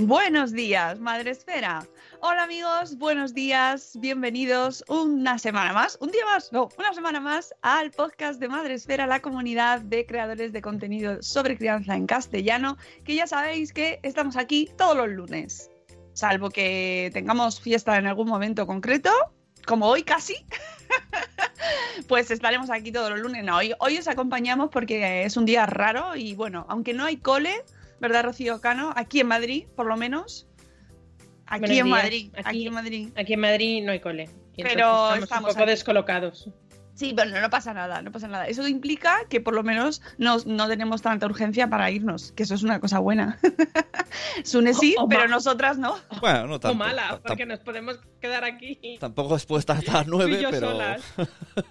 Buenos días, Madre Esfera. Hola amigos, buenos días, bienvenidos una semana más, un día más, no, una semana más al podcast de Madre Esfera, la comunidad de creadores de contenido sobre crianza en castellano, que ya sabéis que estamos aquí todos los lunes, salvo que tengamos fiesta en algún momento concreto, como hoy casi. Pues estaremos aquí todos los lunes. No, hoy, hoy os acompañamos porque es un día raro y bueno, aunque no hay cole, ¿verdad, Rocío Cano? Aquí en Madrid, por lo menos. Aquí Buenos en días. Madrid, aquí, en Madrid. Aquí en Madrid no hay cole. Y Pero estamos, estamos un poco aquí. descolocados. Sí, bueno, no pasa nada, no pasa nada. Eso implica que por lo menos no, no tenemos tanta urgencia para irnos, que eso es una cosa buena. Sune sí, O- o pero nosotras no. Bueno, no O tanto. mala, Tam- porque nos podemos quedar aquí. Tampoco después estar hasta las nueve, pero. solas.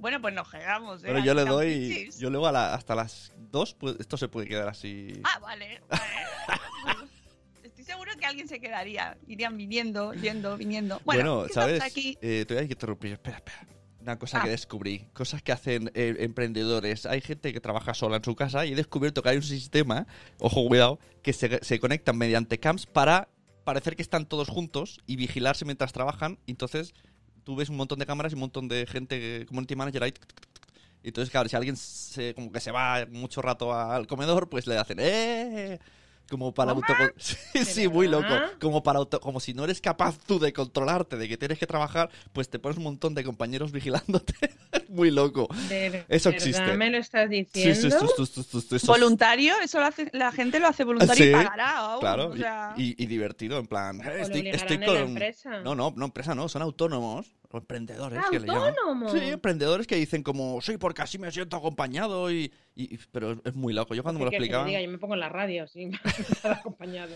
Bueno, pues nos quedamos. ¿eh? Pero yo le doy. Yo luego a la- hasta las dos, pues esto se puede quedar así. Ah, vale. vale. Estoy seguro que alguien se quedaría. Irían viniendo, yendo, viniendo. Bueno, estamos ¿sabes? aquí. Eh, te voy a interrumpir. Espera, espera. Una cosa Ah. que descubrí. Cosas que hacen eh, emprendedores. Hay gente que trabaja sola en su casa y he descubierto que hay un sistema, ojo, cuidado, que se, se conectan mediante cams para parecer que están todos juntos y vigilarse mientras trabajan. Entonces tú ves un montón de cámaras y un montón de gente, community manager ahí. Y entonces, claro, si alguien se, como que se va mucho rato al comedor, pues le hacen ¡eh! Como para auto... Sí, sí, muy loco. Como para auto... Como si no eres capaz tú de controlarte, de que tienes que trabajar, pues te pones un montón de compañeros vigilándote. muy loco. De Eso existe. ¿Me lo estás Sí, diciendo? sí, sí, sí, sí, sí, sí, eso es- Voluntario, eso lo hace, la gente lo hace voluntario Sí, y pagará. aún, Claro, o y- sea- y, y divertido, en plan. eh, estoy, con. empresa. No, no, no, empresa no, son autónomos, o emprendedores que le llaman. Sí, emprendedores que dicen como, sí, porque así me siento acompañado y. pero es, muy loco. Yo cuando me lo ¿Qué quieres que te explicaban. diga? Yo me pongo en la radio, estar acompañado.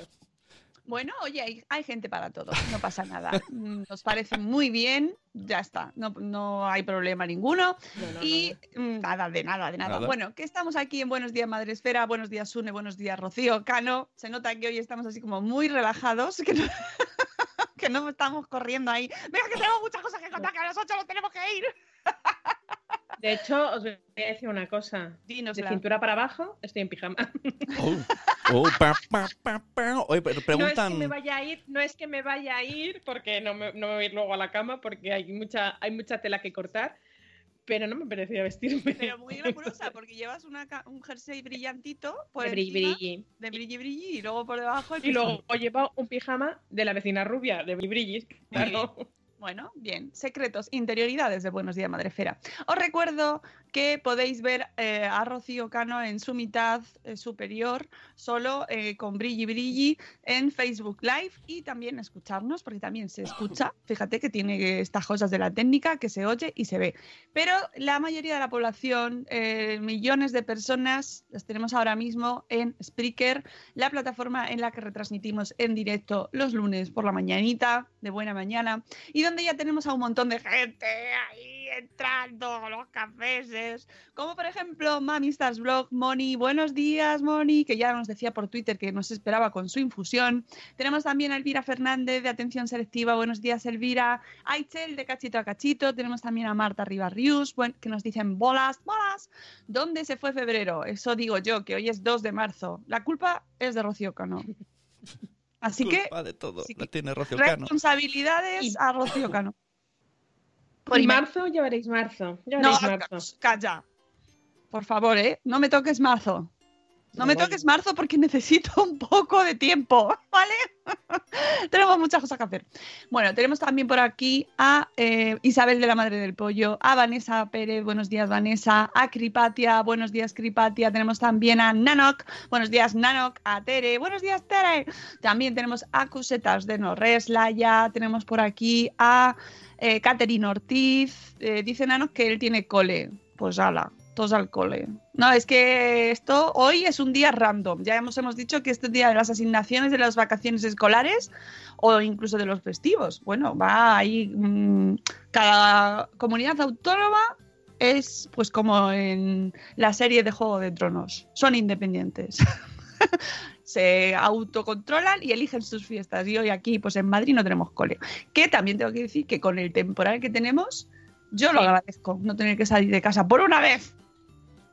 Bueno, oye, hay, hay gente para todo, no pasa nada. Mm, Nos parece muy bien, ya está, no, no hay problema ninguno. No, no, y mm, nada, de nada, de nada. Nada. Bueno, que estamos aquí en Buenos Días Madre Esfera, buenos días Sune, buenos días Rocío, Cano. Se nota que hoy estamos así como muy relajados, que no, que no estamos corriendo ahí. Venga, que tenemos muchas cosas que contar, que a las 8 nos tenemos que ir. De hecho, os voy a decir una cosa. De Dínosla. cintura para abajo, estoy en pijama. Oh, oh, pa, pa, pa, pa. Oye, pero No es preguntan. que me vaya a ir, no es que me vaya a ir, porque no me, no me voy a ir luego a la cama, porque hay mucha, hay mucha tela que cortar, pero no me parecía vestirme. Pero muy glamurosa, porque llevas una un jersey brillantito por de brilli, brilli. de brilli brilli y luego por debajo el Y luego llevado un pijama de la vecina rubia, de brillis. Claro. Bueno, bien. Secretos, interioridades de Buenos Días Madrefera. Os recuerdo que podéis ver eh, a Rocío Cano en su mitad eh, superior, solo eh, con Brilli Brilli, en Facebook Live y también escucharnos, porque también se escucha. Fíjate que tiene estas cosas de la técnica que se oye y se ve. Pero la mayoría de la población, millones de personas, las tenemos ahora mismo en Spreaker, la plataforma en la que retransmitimos en directo los lunes por la mañanita, de buena mañana, y donde ya tenemos a un montón de gente ahí entrando, los cafés. Como por ejemplo Mami Stars Blog, Moni, buenos días Moni, que ya nos decía por Twitter que nos esperaba con su infusión. Tenemos también a Elvira Fernández de Atención Selectiva, buenos días Elvira. Aichel de Cachito a Cachito, tenemos también a Marta Ribarrius, que nos dicen bolas, bolas. ¿Dónde se fue febrero? Eso digo yo, que hoy es 2 de marzo. La culpa es de Rocío Cano. Así que de todo. sí La tiene Rocío Cano. responsabilidades Y- a Rocío Cano. Por marzo ya veréis marzo. Ya No, marzo. calla. Por favor, ¿eh? No me toques marzo. No me toques marzo porque necesito un poco de tiempo, ¿vale? tenemos muchas cosas que hacer. Bueno, tenemos también por aquí a eh, Isabel de la Madre del Pollo, a Vanessa Pérez, buenos días Vanessa, a Cripatia, buenos días Cripatia, tenemos también a Nanok, buenos días Nanok, a Tere, buenos días Tere. También tenemos a Cusetas de Norres, Laia, tenemos por aquí a eh, Catherine Ortiz, eh, dice Nanok que él tiene cole, pues ala, todos al cole. No, es que esto hoy es un día random. Ya hemos, hemos dicho que este día de las asignaciones de las vacaciones escolares o incluso de los festivos. Bueno, va ahí. mm, cada comunidad autónoma es pues como en la serie de Juego de Tronos. Son independientes. Se autocontrolan y eligen sus fiestas. Y hoy aquí, pues en Madrid, no tenemos cole. Que también tengo que decir que con el temporal que tenemos, yo lo agradezco, no tener que salir de casa por una vez.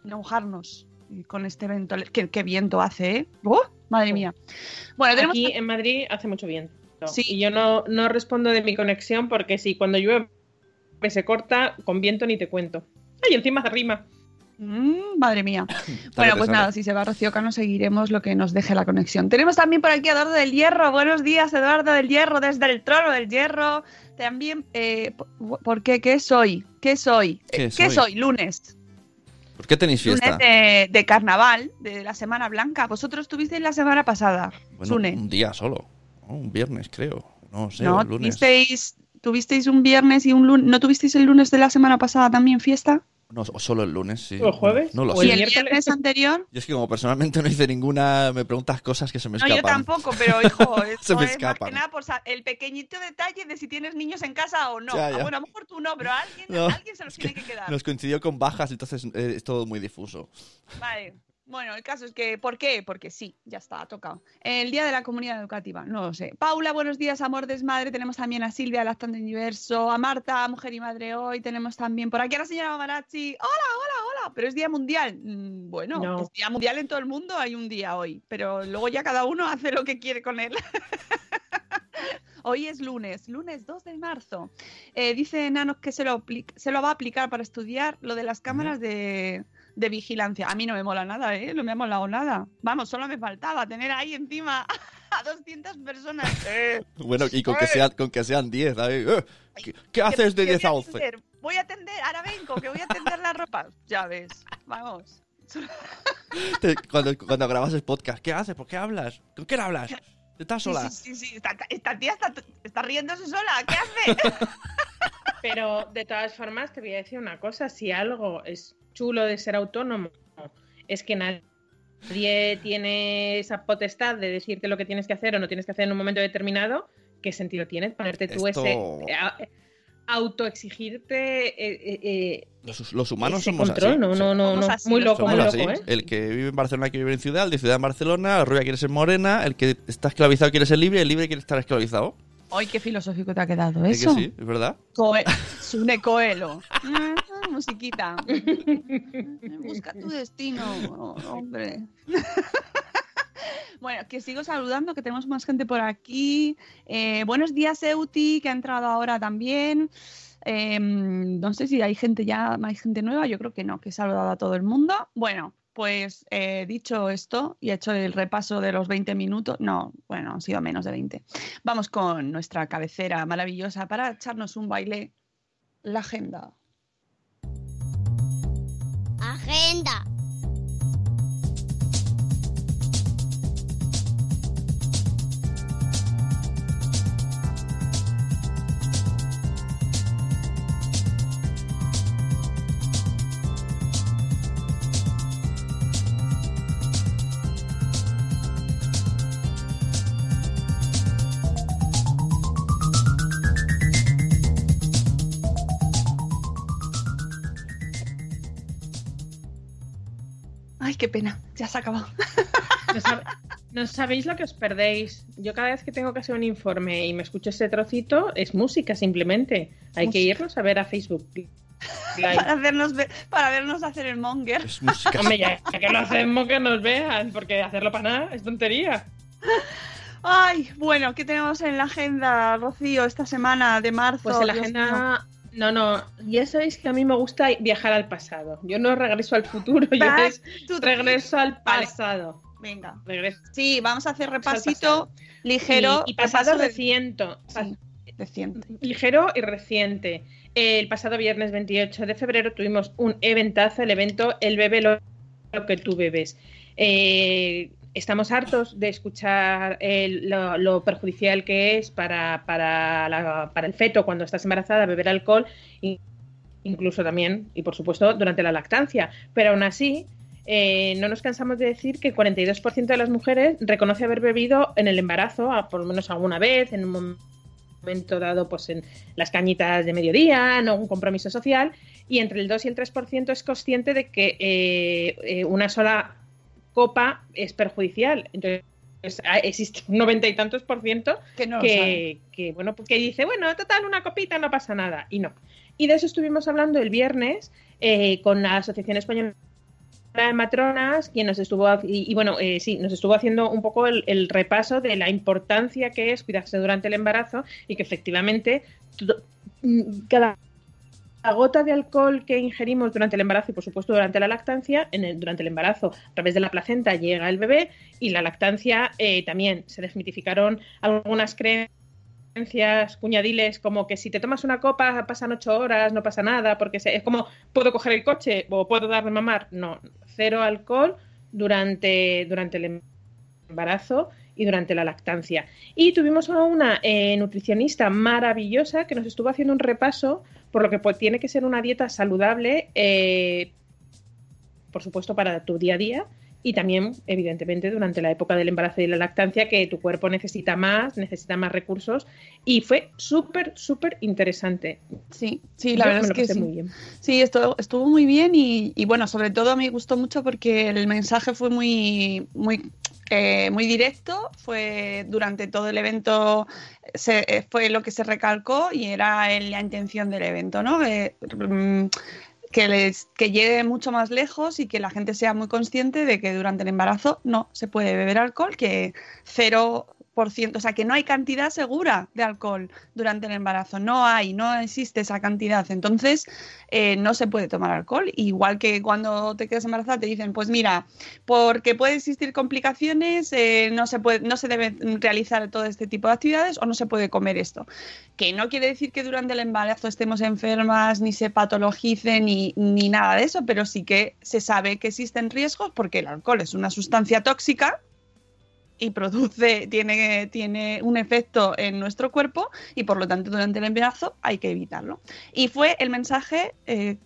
No mojarnos y con este evento. ¿Qué, qué viento hace, ¿eh? ¡Oh! madre mía. Bueno, tenemos. Aquí en Madrid hace mucho viento. Sí. Y yo no, no respondo de mi conexión porque si cuando llueve se corta, con viento ni te cuento. Ay, encima se rima. Mm, madre mía. Bueno, pues nada, si se va Rocío Cano, seguiremos lo que nos deje la conexión. Tenemos también por aquí a Eduardo del Hierro. Buenos días, Eduardo del Hierro, desde el trono del Hierro. También, eh, ¿por- ¿por qué? ¿Qué es hoy? ¿Qué es hoy? ¿Qué es ¿Qué es hoy? hoy? Lunes. ¿Por qué tenéis fiesta? De, de carnaval, de la Semana Blanca. Vosotros tuvisteis la semana pasada, Bueno, Sune. un día solo. Oh, un viernes, creo. No sé, ¿No? o el lunes. ¿Tuvisteis, tuvisteis un viernes y un lunes. ¿No tuvisteis el lunes de la semana pasada también fiesta? No, o solo el lunes, sí. ¿O el jueves? No lo ¿O sé. ¿Y el miércoles? viernes anterior? Yo es que como personalmente no hice ninguna, me preguntas cosas que se me No, escapan. yo tampoco, pero hijo, esto Se me es más escapan. que nada por el pequeñito detalle de si tienes niños en casa o no. Ya, Ah, ya. Bueno, a lo mejor tú no, pero alguien, No, alguien se los tiene que quedar. Nos coincidió con bajas, entonces eh, es todo muy difuso. Vale. Bueno, el caso es que, ¿por qué? Porque sí, ya está, ha tocado. El Día de la Comunidad Educativa, no lo sé. Paula, buenos días, amor desmadre. Tenemos también a Silvia, Lactante Universo, a Marta, Mujer y Madre Hoy. Tenemos también por aquí a la señora Mamarachi. Hola, hola, hola. Pero es Día Mundial. Mm, Bueno, No. es Día Mundial en todo el mundo, hay un día hoy. Pero luego ya cada uno hace lo que quiere con él. Hoy es lunes, lunes 2 de marzo. Eh, dice Nanos que se lo, se lo va a aplicar para estudiar lo de las cámaras de, de vigilancia. A mí no me mola nada, ¿eh? No me ha molado nada. Vamos, solo me faltaba tener ahí encima a 200 personas. Eh, Bueno, y con que, sean, con que sean 10. ¿eh? ¿Qué, qué haces de que 10 a voy 11? atender, Voy a atender, ahora vengo, que voy a atender la ropa. Ya ves, vamos. Te- Cuando, cuando grabas el podcast, ¿qué haces? ¿Por qué hablas? ¿Con quién hablas? ¿Estás Sí, sola? sí, sí, sí, Esta, esta tía está, está riéndose sola. ¿Qué hace? Pero de todas formas, te voy a decir una cosa: si algo es chulo de ser autónomo, es que nadie tiene esa potestad de decirte lo que tienes que hacer o no tienes que hacer en un momento determinado. ¿Qué sentido tiene ponerte tú Esto- ese. a- autoexigirte eh, eh, eh, Los, los humanos ese somos control? así. no, no, no, no. así, Muy loco, muy así. loco, ¿eh? El que vive en Barcelona quiere vivir en ciudad, el de ciudad en Barcelona, la rubia quiere ser morena, el que está esclavizado quiere ser libre, el libre quiere estar esclavizado. Ay, qué filosófico te ha quedado ¿Es eso. que sí? ¿Es verdad? Coe Sune Coelho. Musiquita. Busca tu destino, oh, hombre. Bueno, que sigo saludando, que tenemos más gente por aquí. Eh, buenos días, Euti, que ha entrado ahora también. Eh, no sé si hay gente ya, hay gente nueva, yo creo que no, que he saludado a todo el mundo. Bueno, pues eh, dicho esto y hecho el repaso de los 20 minutos, no, bueno, han sido menos de 20. Vamos con nuestra cabecera maravillosa para echarnos un baile, la agenda. Agenda. Qué pena, ya se ha acabado. No, sab- no sabéis lo que os perdéis. Yo cada vez que tengo que hacer un informe y me escucho ese trocito, es música simplemente. Hay que irnos a ver a Facebook. Para, hacernos ver- para vernos hacer el monger. Es música. Hombre, ya que lo hacemos que nos vean, porque hacerlo para nada es tontería. Ay, bueno, ¿qué tenemos en la agenda, Rocío, esta semana de marzo? Pues en la Dios mío. No, no, ya sabéis que a mí me gusta viajar al pasado. Yo no regreso al futuro, yo Back to the- regreso al Vale. pasado. Venga. Regreso Sí, vamos a hacer repasito ligero. Y, y pasado de- reciente. Sí, reciente. ligero y reciente. El pasado viernes 28 de febrero tuvimos un eventazo, el evento El bebé lo que tú bebes. Eh, estamos hartos de escuchar el- lo, perjudicial que es para, para, la- para el feto cuando estás embarazada beber alcohol, in- incluso también, y por supuesto, durante la lactancia. Pero aún así, eh, no nos cansamos de decir que el 42% de las mujeres reconoce haber bebido en el embarazo, por lo menos alguna vez, en un momento dado pues en las cañitas de mediodía, en algún compromiso social, y entre el 2 y el 3% es consciente de que eh, eh, una sola copa es perjudicial. Entonces, ah, existe un noventa y tantos por ciento Que no que, que, bueno, pues que dice, bueno, total, una copita no pasa nada. Y no. Y de eso estuvimos hablando el viernes eh, con la Asociación Española de Matronas, quien nos estuvo, y, y bueno, eh, sí, nos estuvo haciendo un poco el, el repaso de la importancia que es cuidarse durante el embarazo y que efectivamente todo- mm, cada gota de alcohol que ingerimos durante el embarazo y por supuesto durante la lactancia, en el- durante el embarazo a través de la placenta llega el bebé y la lactancia eh, también se desmitificaron algunas creencias cuñadiles como que si te tomas una copa pasan ocho horas, no pasa nada, porque se- es como puedo coger el coche o puedo dar de mamar. No, cero alcohol durante, durante el embarazo y durante la lactancia. Y tuvimos a una eh, nutricionista maravillosa que nos estuvo haciendo un repaso por lo que pues, tiene que ser una dieta saludable, eh, por supuesto, para tu día a día y también, evidentemente, durante la época del embarazo y la lactancia, que tu cuerpo necesita más, necesita más recursos. Y fue súper, súper interesante. Sí, sí, la Yo verdad es que sí. muy bien. Sí, estuvo, estuvo muy bien y, y bueno, sobre todo me gustó mucho porque el mensaje fue muy, muy, eh, muy directo, fue durante todo el evento, eh, fue lo que se recalcó y era la intención del evento, ¿no? Eh, mm, que, les, que llegue mucho más lejos y que la gente sea muy consciente de que durante el embarazo no se puede beber alcohol, que cero o sea, que no hay cantidad segura de alcohol durante el embarazo, no hay, no existe esa cantidad, entonces eh, no se puede tomar alcohol, igual que cuando te quedas embarazada te dicen, pues mira, porque puede existir complicaciones, eh, no, se puede, no se debe realizar todo este tipo de actividades o no se puede comer esto, que no quiere decir que durante el embarazo estemos enfermas, ni se patologice, ni, ni nada de eso, pero sí que se sabe que existen riesgos porque el alcohol es una sustancia tóxica y produce, tiene, tiene un efecto en nuestro cuerpo y por lo tanto durante el embarazo hay que evitarlo. Y fue el mensaje eh,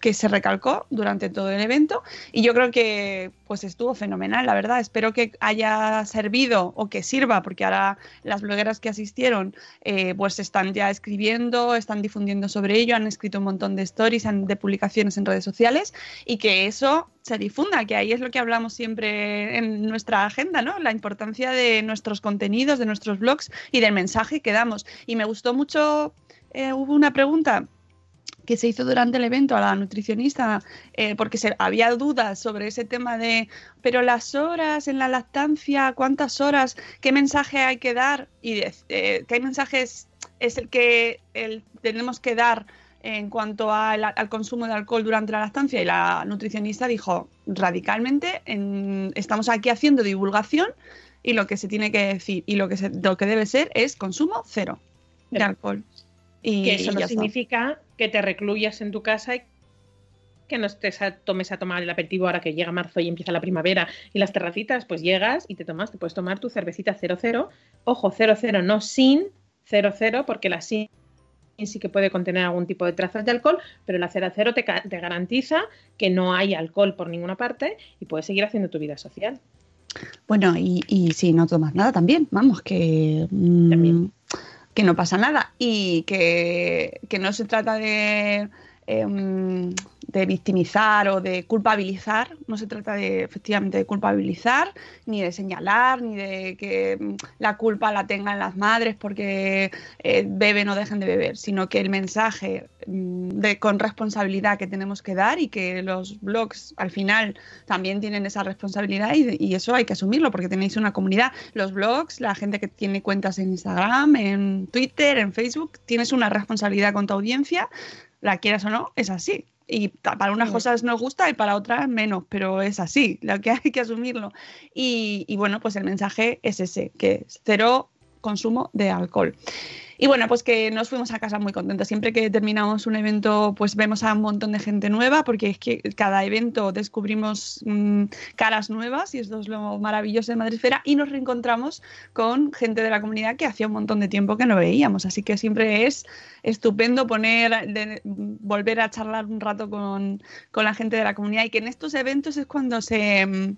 que se recalcó durante todo el evento y yo creo que pues estuvo fenomenal, la verdad. Espero que haya servido o que sirva porque ahora las blogueras que asistieron eh, pues están ya escribiendo, están difundiendo sobre ello, han escrito un montón de stories, de publicaciones en redes sociales y que eso se difunda, que ahí es lo que hablamos siempre en nuestra agenda, ¿no? La importancia de nuestros contenidos, de nuestros blogs y del mensaje que damos. Y me gustó mucho, eh, hubo una pregunta que se hizo durante el evento a la nutricionista, eh, porque se, había dudas sobre ese tema de, pero las horas en la lactancia, ¿cuántas horas? ¿Qué mensaje hay que dar? Y eh, qué mensajes es el que el- tenemos que dar en cuanto al, al consumo de alcohol durante la lactancia y la nutricionista dijo radicalmente en- estamos aquí haciendo divulgación y lo que se tiene que decir y lo que se- lo que debe ser es consumo cero de alcohol. Y, que eso y no está. significa que te recluyas en tu casa y que no estés a- tomes a tomar el aperitivo ahora que llega marzo y empieza la primavera y las terracitas, pues llegas y te tomas, te puedes tomar tu cervecita 00, ojo, 00 no sin 00 porque la sin sí que puede contener algún tipo de trazas de alcohol, pero la 00 te, ca- te garantiza que no hay alcohol por ninguna parte y puedes seguir haciendo tu vida social. Bueno, y, y si no tomas nada también, vamos, que, mm, También. que no pasa nada y que, que no se trata de, em, de victimizar o de culpabilizar, no se trata de efectivamente de culpabilizar, ni de señalar, ni de que la culpa la tengan las madres porque eh, beben o dejen de beber, sino que el mensaje mm, de, con responsabilidad que tenemos que dar y que los blogs al final también tienen esa responsabilidad y, y eso hay que asumirlo porque tenéis una comunidad. Los blogs, la gente que tiene cuentas en Instagram, en Twitter, en Facebook, tienes una responsabilidad con tu audiencia, la quieras o no, es así. Y para unas cosas nos gusta y para otras menos, pero es así, lo que hay que asumirlo. Y, y bueno, pues el mensaje es ese, que es cero consumo de alcohol. Y bueno, pues que nos fuimos a casa muy contentos. Siempre que terminamos un evento, pues vemos a un montón de gente nueva, porque es que cada evento descubrimos mmm, caras nuevas y esto es lo maravilloso de Madresfera y nos reencontramos con gente de la comunidad que hacía un montón de tiempo que no veíamos. Así que siempre es estupendo poner, volver a charlar un rato con, con, la gente de la comunidad y que en estos eventos es cuando se... Mmm,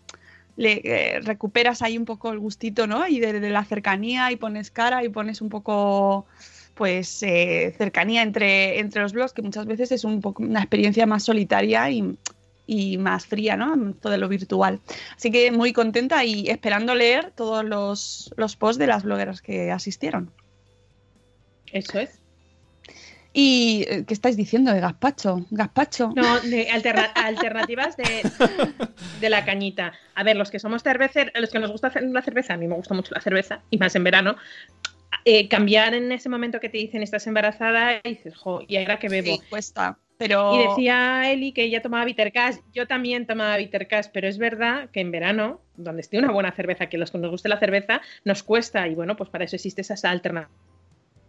le eh, recuperas ahí un poco el gustito, ¿no? Y de, la cercanía y pones cara y pones un poco, pues, eh, cercanía entre, entre los blogs, que muchas veces es un poco una experiencia más solitaria y, y más fría, ¿no? Todo lo virtual. Así que muy contenta y esperando leer todos los, los posts de las blogueras que asistieron. Eso es. ¿Y qué estáis diciendo de gazpacho? ¿Gazpacho? No, de alterna alternativas de, de, la cañita. A ver, los que somos cerveceros, los que nos gusta hacer la cerveza, a mí me gusta mucho la cerveza, y más en verano, eh, cambiar en ese momento que te dicen estás embarazada y dices, jo, ¿y ahora que bebo? Sí, cuesta. Pero... Y decía Eli que ella tomaba Bittercash, yo también tomaba Bittercash, pero es verdad que en verano, donde esté una buena cerveza, que los que nos guste la cerveza, nos cuesta, y bueno, pues para eso existe esa alternativa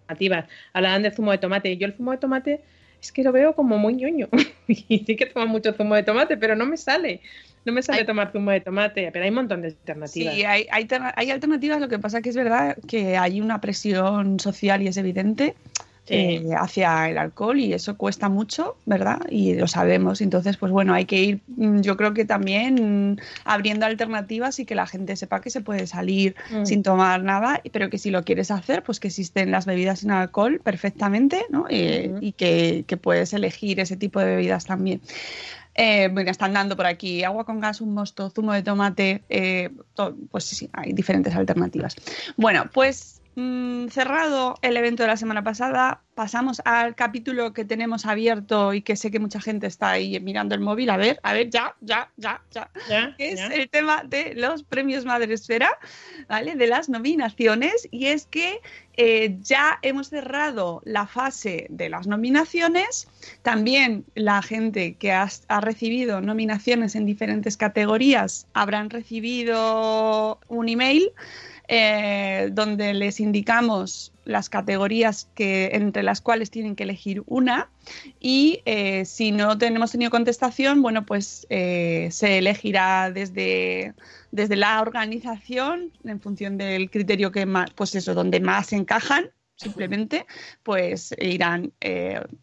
alternativas. Hablaban de zumo de tomate. Yo el zumo de tomate es que lo veo como muy ñoño. y sí que tomo mucho zumo de tomate, pero no me sale. No me sale hay, tomar zumo de tomate, pero hay un montón de alternativas. Sí, hay, hay, hay alternativas, lo que pasa que es verdad que hay una presión social y es evidente. Sí. Eh, hacia el alcohol y eso cuesta mucho, ¿verdad? Y lo sabemos. Entonces, pues bueno, hay que ir, mm, yo creo que también abriendo alternativas y que la gente sepa que se puede salir mm. sin tomar nada, pero que si lo quieres hacer, pues que existen las bebidas sin alcohol perfectamente, ¿no? Eh. Y que, que puedes elegir ese tipo de bebidas también. Eh, bueno, están dando por aquí agua con gas, un mosto, zumo de tomate, eh, to, pues sí, hay diferentes alternativas. Bueno, pues mmm, cerrado el evento de la semana pasada, pasamos al capítulo que tenemos abierto y que sé que mucha gente está ahí mirando el móvil. A ver, a ver, ya, ya, ya, ya. ¿Ya? Que es ¿Ya? el tema de los premios Madresfera, ¿vale? De las nominaciones. Y es que eh, ya hemos cerrado la fase de las nominaciones. También la gente que ha, ha, recibido nominaciones en diferentes categorías habrán recibido un email eh, donde les indicamos las categorías que, entre las cuales tienen que elegir una. Y eh, si no tenemos tenido contestación, bueno, pues eh, se elegirá desde, desde la organización en función del criterio que más, pues eso, donde más encajan simplemente pues irán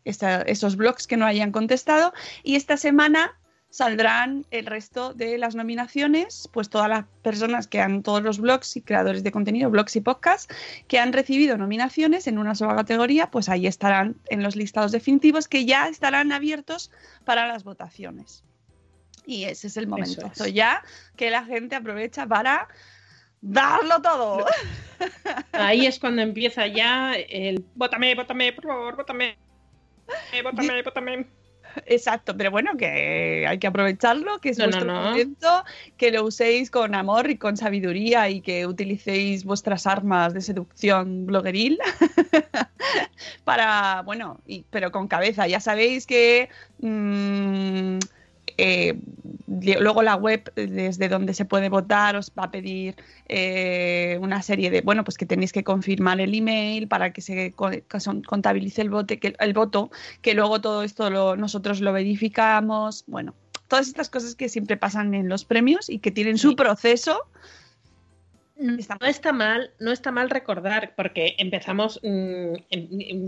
esos blogs que no hayan contestado. Y esta semana saldrán el resto de las nominaciones, pues todas las personas que han, todos los blogs y creadores de contenido, blogs y podcasts, que han recibido nominaciones en una sola categoría, pues ahí estarán en los listados definitivos que ya estarán abiertos para las votaciones. Y ese es el momento es. ya que la gente aprovecha para darlo todo. Ahí es cuando empieza ya el vótame, vótame, por favor, vótame, vótame, vótame. Exacto, pero bueno, que hay que aprovecharlo, que es no, vuestro no, no. momento, que lo uséis con amor y con sabiduría y que utilicéis vuestras armas de seducción blogueril para, bueno, y, pero con cabeza. Ya sabéis que mmm, eh, luego la web desde donde se puede votar os va a pedir eh, una serie de bueno pues que tenéis que confirmar el email para que se contabilice el voto que el voto que luego todo esto lo, nosotros lo verificamos bueno todas estas cosas que siempre pasan en los premios y que tienen su proceso no está mal, no está mal recordar, porque empezamos mmm,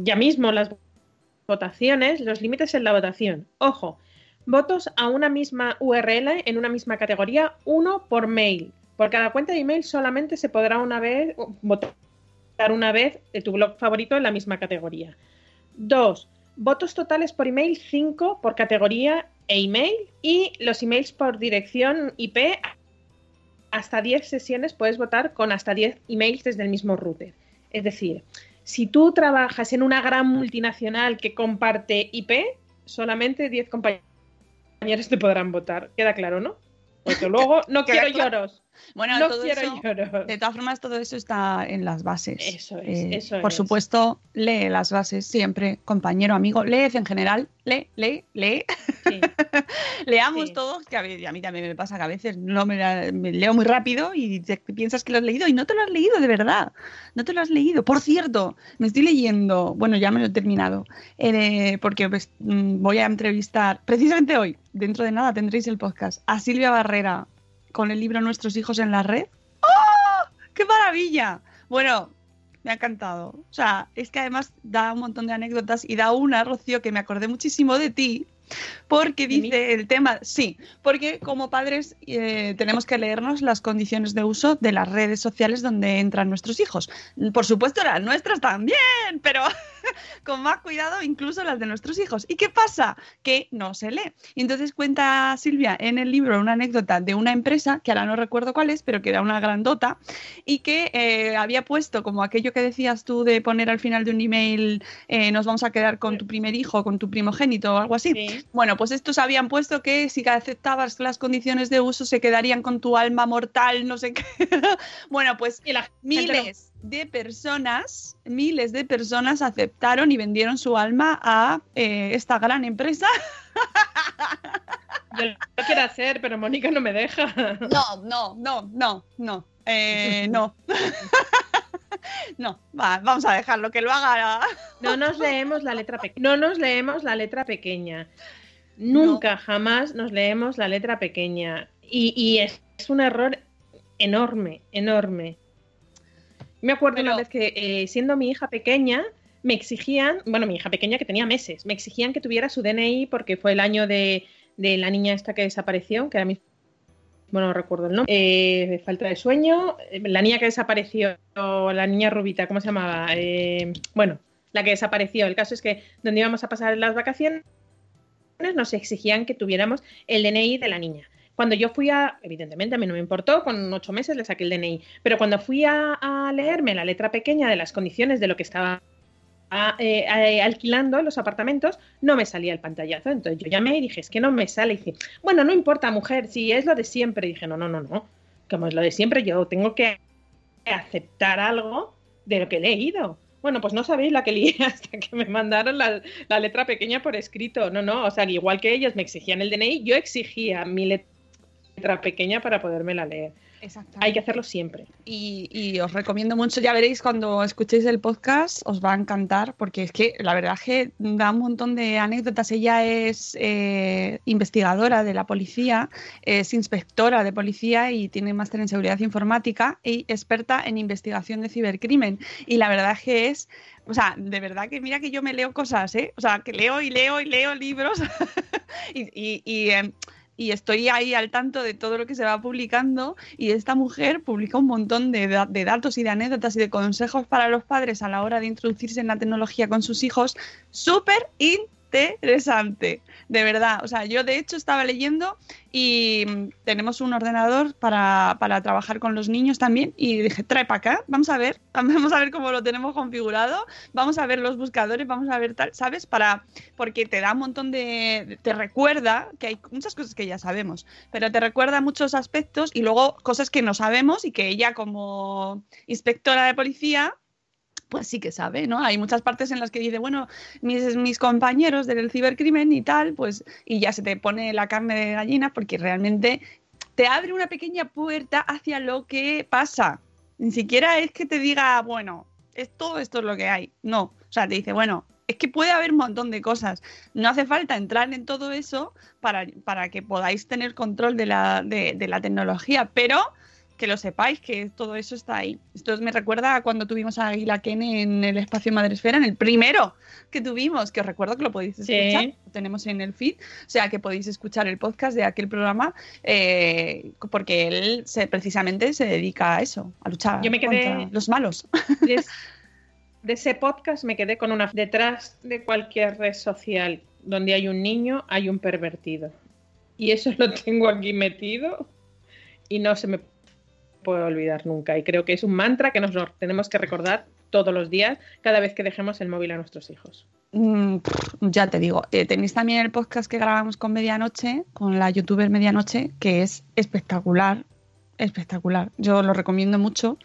ya mismo las votaciones, los límites en la votación. Ojo, votos a una misma URL en una misma categoría, uno por mail. Por cada cuenta de email solamente se podrá una vez votar una vez tu blog favorito en la misma categoría. Dos, votos totales por email, cinco por categoría e email y los emails por dirección IP hasta 10 sesiones puedes votar con hasta 10 emails desde el mismo router. Es decir, si tú trabajas en una gran multinacional que comparte IP, solamente 10 compañeros te podrán votar. Queda claro, ¿no? Porque luego no quiero lloros. Bueno, no todo quiero eso-. De todas formas, todo eso está en las bases. Eso es, Eh, eso por es. supuesto, lee las bases siempre, compañero, amigo. Leed en general, lee, lee, lee. Sí. Leamos Sí. todos, que a, mí también me pasa que a veces no me, la- me leo muy rápido y te piensas que lo has leído y no te lo has leído, de verdad. No te lo has leído. Por cierto, me estoy leyendo, bueno, ya me lo he terminado, eh, porque pues, mm, voy a entrevistar, precisamente hoy, dentro de nada tendréis el podcast, a Silvia Barrera con el libro Nuestros hijos en la red. ¡Oh! ¡Qué maravilla! Bueno, me ha encantado. O sea, es que además da un montón de anécdotas y da una, Rocío, que me acordé muchísimo de ti. Porque dice el tema, sí, porque como padres eh, tenemos que leernos las condiciones de uso de las redes sociales donde entran nuestros hijos. Por supuesto, las nuestras también, pero con más cuidado incluso las de nuestros hijos. ¿Y qué pasa? Que no se lee. Y entonces cuenta Silvia en el libro una anécdota de una empresa, que ahora no recuerdo cuál es, pero que era una grandota, y que eh, había puesto como aquello que decías tú de poner al final de un email, eh, nos vamos a quedar con tu primer hijo, con tu primogénito o algo así. Sí. Bueno, pues estos habían puesto que si aceptabas las condiciones de uso se quedarían con tu alma mortal, no sé qué. bueno, pues Y la miles de personas, miles de personas aceptaron y vendieron su alma a eh, esta gran empresa. Yo lo quiero hacer, pero Mónica no me deja. No, no, no, no, no, eh, no. no, va, vamos a dejarlo que lo haga. No nos leemos la letra pequeña. No nos leemos la letra pequeña. Nunca, jamás nos leemos la letra pequeña. Y, y es, es un error enorme, enorme. Me acuerdo Pero- una vez que, eh, siendo mi hija pequeña, me exigían, bueno, mi hija pequeña que tenía meses, me exigían que tuviera su DNI porque fue el año de, de la niña esta que desapareció, que ahora mismo no recuerdo el nombre, eh, falta de sueño, eh, la niña que desapareció, la niña rubita, ¿cómo se llamaba? Eh, bueno, la que desapareció. El caso es que donde íbamos a pasar las vacaciones nos exigían que tuviéramos el DNI de la niña. Cuando yo fui a, evidentemente a mí no me importó, con ocho meses le saqué el DNI, pero cuando fui a, leerme la letra pequeña de las condiciones de lo que estaba a- eh, eh, alquilando los apartamentos, no me salía el pantallazo. Entonces yo llamé y dije, es que no me sale. Y dije, bueno, no importa, mujer, si es lo de siempre. Dije, no, no, no, no. Como es lo de siempre, yo tengo que aceptar algo de lo que he leído. Bueno, pues no sabéis la que lié hasta que me mandaron la, la letra pequeña por escrito. No, no, o sea, igual que ellos me exigían el DNI, yo exigía mi letra pequeña para podérmela leer. Hay que hacerlo siempre. Y, y os recomiendo mucho, ya veréis cuando escuchéis el podcast, os va a encantar, porque es que la verdad es que da un montón de anécdotas. Ella es eh, investigadora de la policía, es inspectora de policía y tiene máster en seguridad informática y experta en investigación de cibercrimen. Y la verdad es que es, o sea, de verdad que mira que yo me leo cosas, ¿eh? O sea, que leo y leo y leo libros y, y- y, em, y estoy ahí al tanto de todo lo que se va publicando y esta mujer publica un montón de, da- de datos y de anécdotas y de consejos para los padres a la hora de introducirse en la tecnología con sus hijos, súper interesante, de verdad. O sea, yo de hecho estaba leyendo y tenemos un ordenador para, para trabajar con los niños también y dije, trae para acá, vamos a ver, vamos a ver cómo lo tenemos configurado, vamos a ver los buscadores, vamos a ver tal, ¿sabes? Para, porque te da un montón de, te recuerda que hay muchas cosas que ya sabemos, pero te recuerda muchos aspectos y luego cosas que no sabemos y que ella como inspectora de policía pues sí que sabe, ¿no? Hay muchas partes en las que dice, bueno, mis, mis compañeros del cibercrimen y tal, pues, y ya se te pone la carne de gallina porque realmente te abre una pequeña puerta hacia lo que pasa. Ni siquiera es que te diga, bueno, es todo esto es lo que hay. No, o sea, te dice, bueno, es que puede haber un montón de cosas. No hace falta entrar en todo eso para, para que podáis tener control de la, de, de la tecnología, pero que lo sepáis que todo eso está ahí. Esto me recuerda a cuando tuvimos a Águila Ken en el espacio Madresfera, en el primero que tuvimos, que os recuerdo que lo podéis Sí. escuchar, lo tenemos en el feed, o sea que podéis escuchar el podcast de aquel programa, eh, porque él se, precisamente se dedica a eso, a luchar Yo me quedé- contra los malos. de ese podcast me quedé con una detrás de cualquier red social donde hay un niño hay un pervertido. Y eso lo tengo aquí metido y no se me puede olvidar nunca. Y creo que es un mantra que nos tenemos que recordar todos los días, cada vez que dejemos el móvil a nuestros hijos. Mm, ya te digo, eh, tenéis también el podcast que grabamos con Medianoche, con la youtuber Medianoche, que es espectacular, espectacular. Yo lo recomiendo mucho.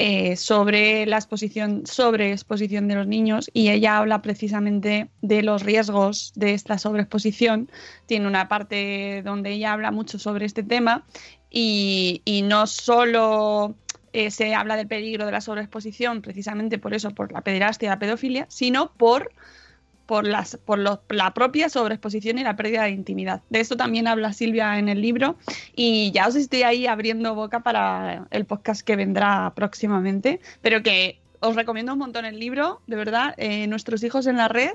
Eh, sobre la exposición, sobre exposición de los niños y ella habla precisamente de los riesgos de esta sobreexposición. Tiene una parte donde ella habla mucho sobre este tema y, y no solo eh, se habla del peligro de la sobreexposición precisamente por eso, por la pederastia y la pedofilia, sino por por, las, por la propia sobreexposición y la pérdida de intimidad. De esto también habla Silvia en el libro y ya os estoy ahí abriendo boca para el podcast que vendrá próximamente, pero que os recomiendo un montón el libro, de verdad, eh, Nuestros hijos en la red,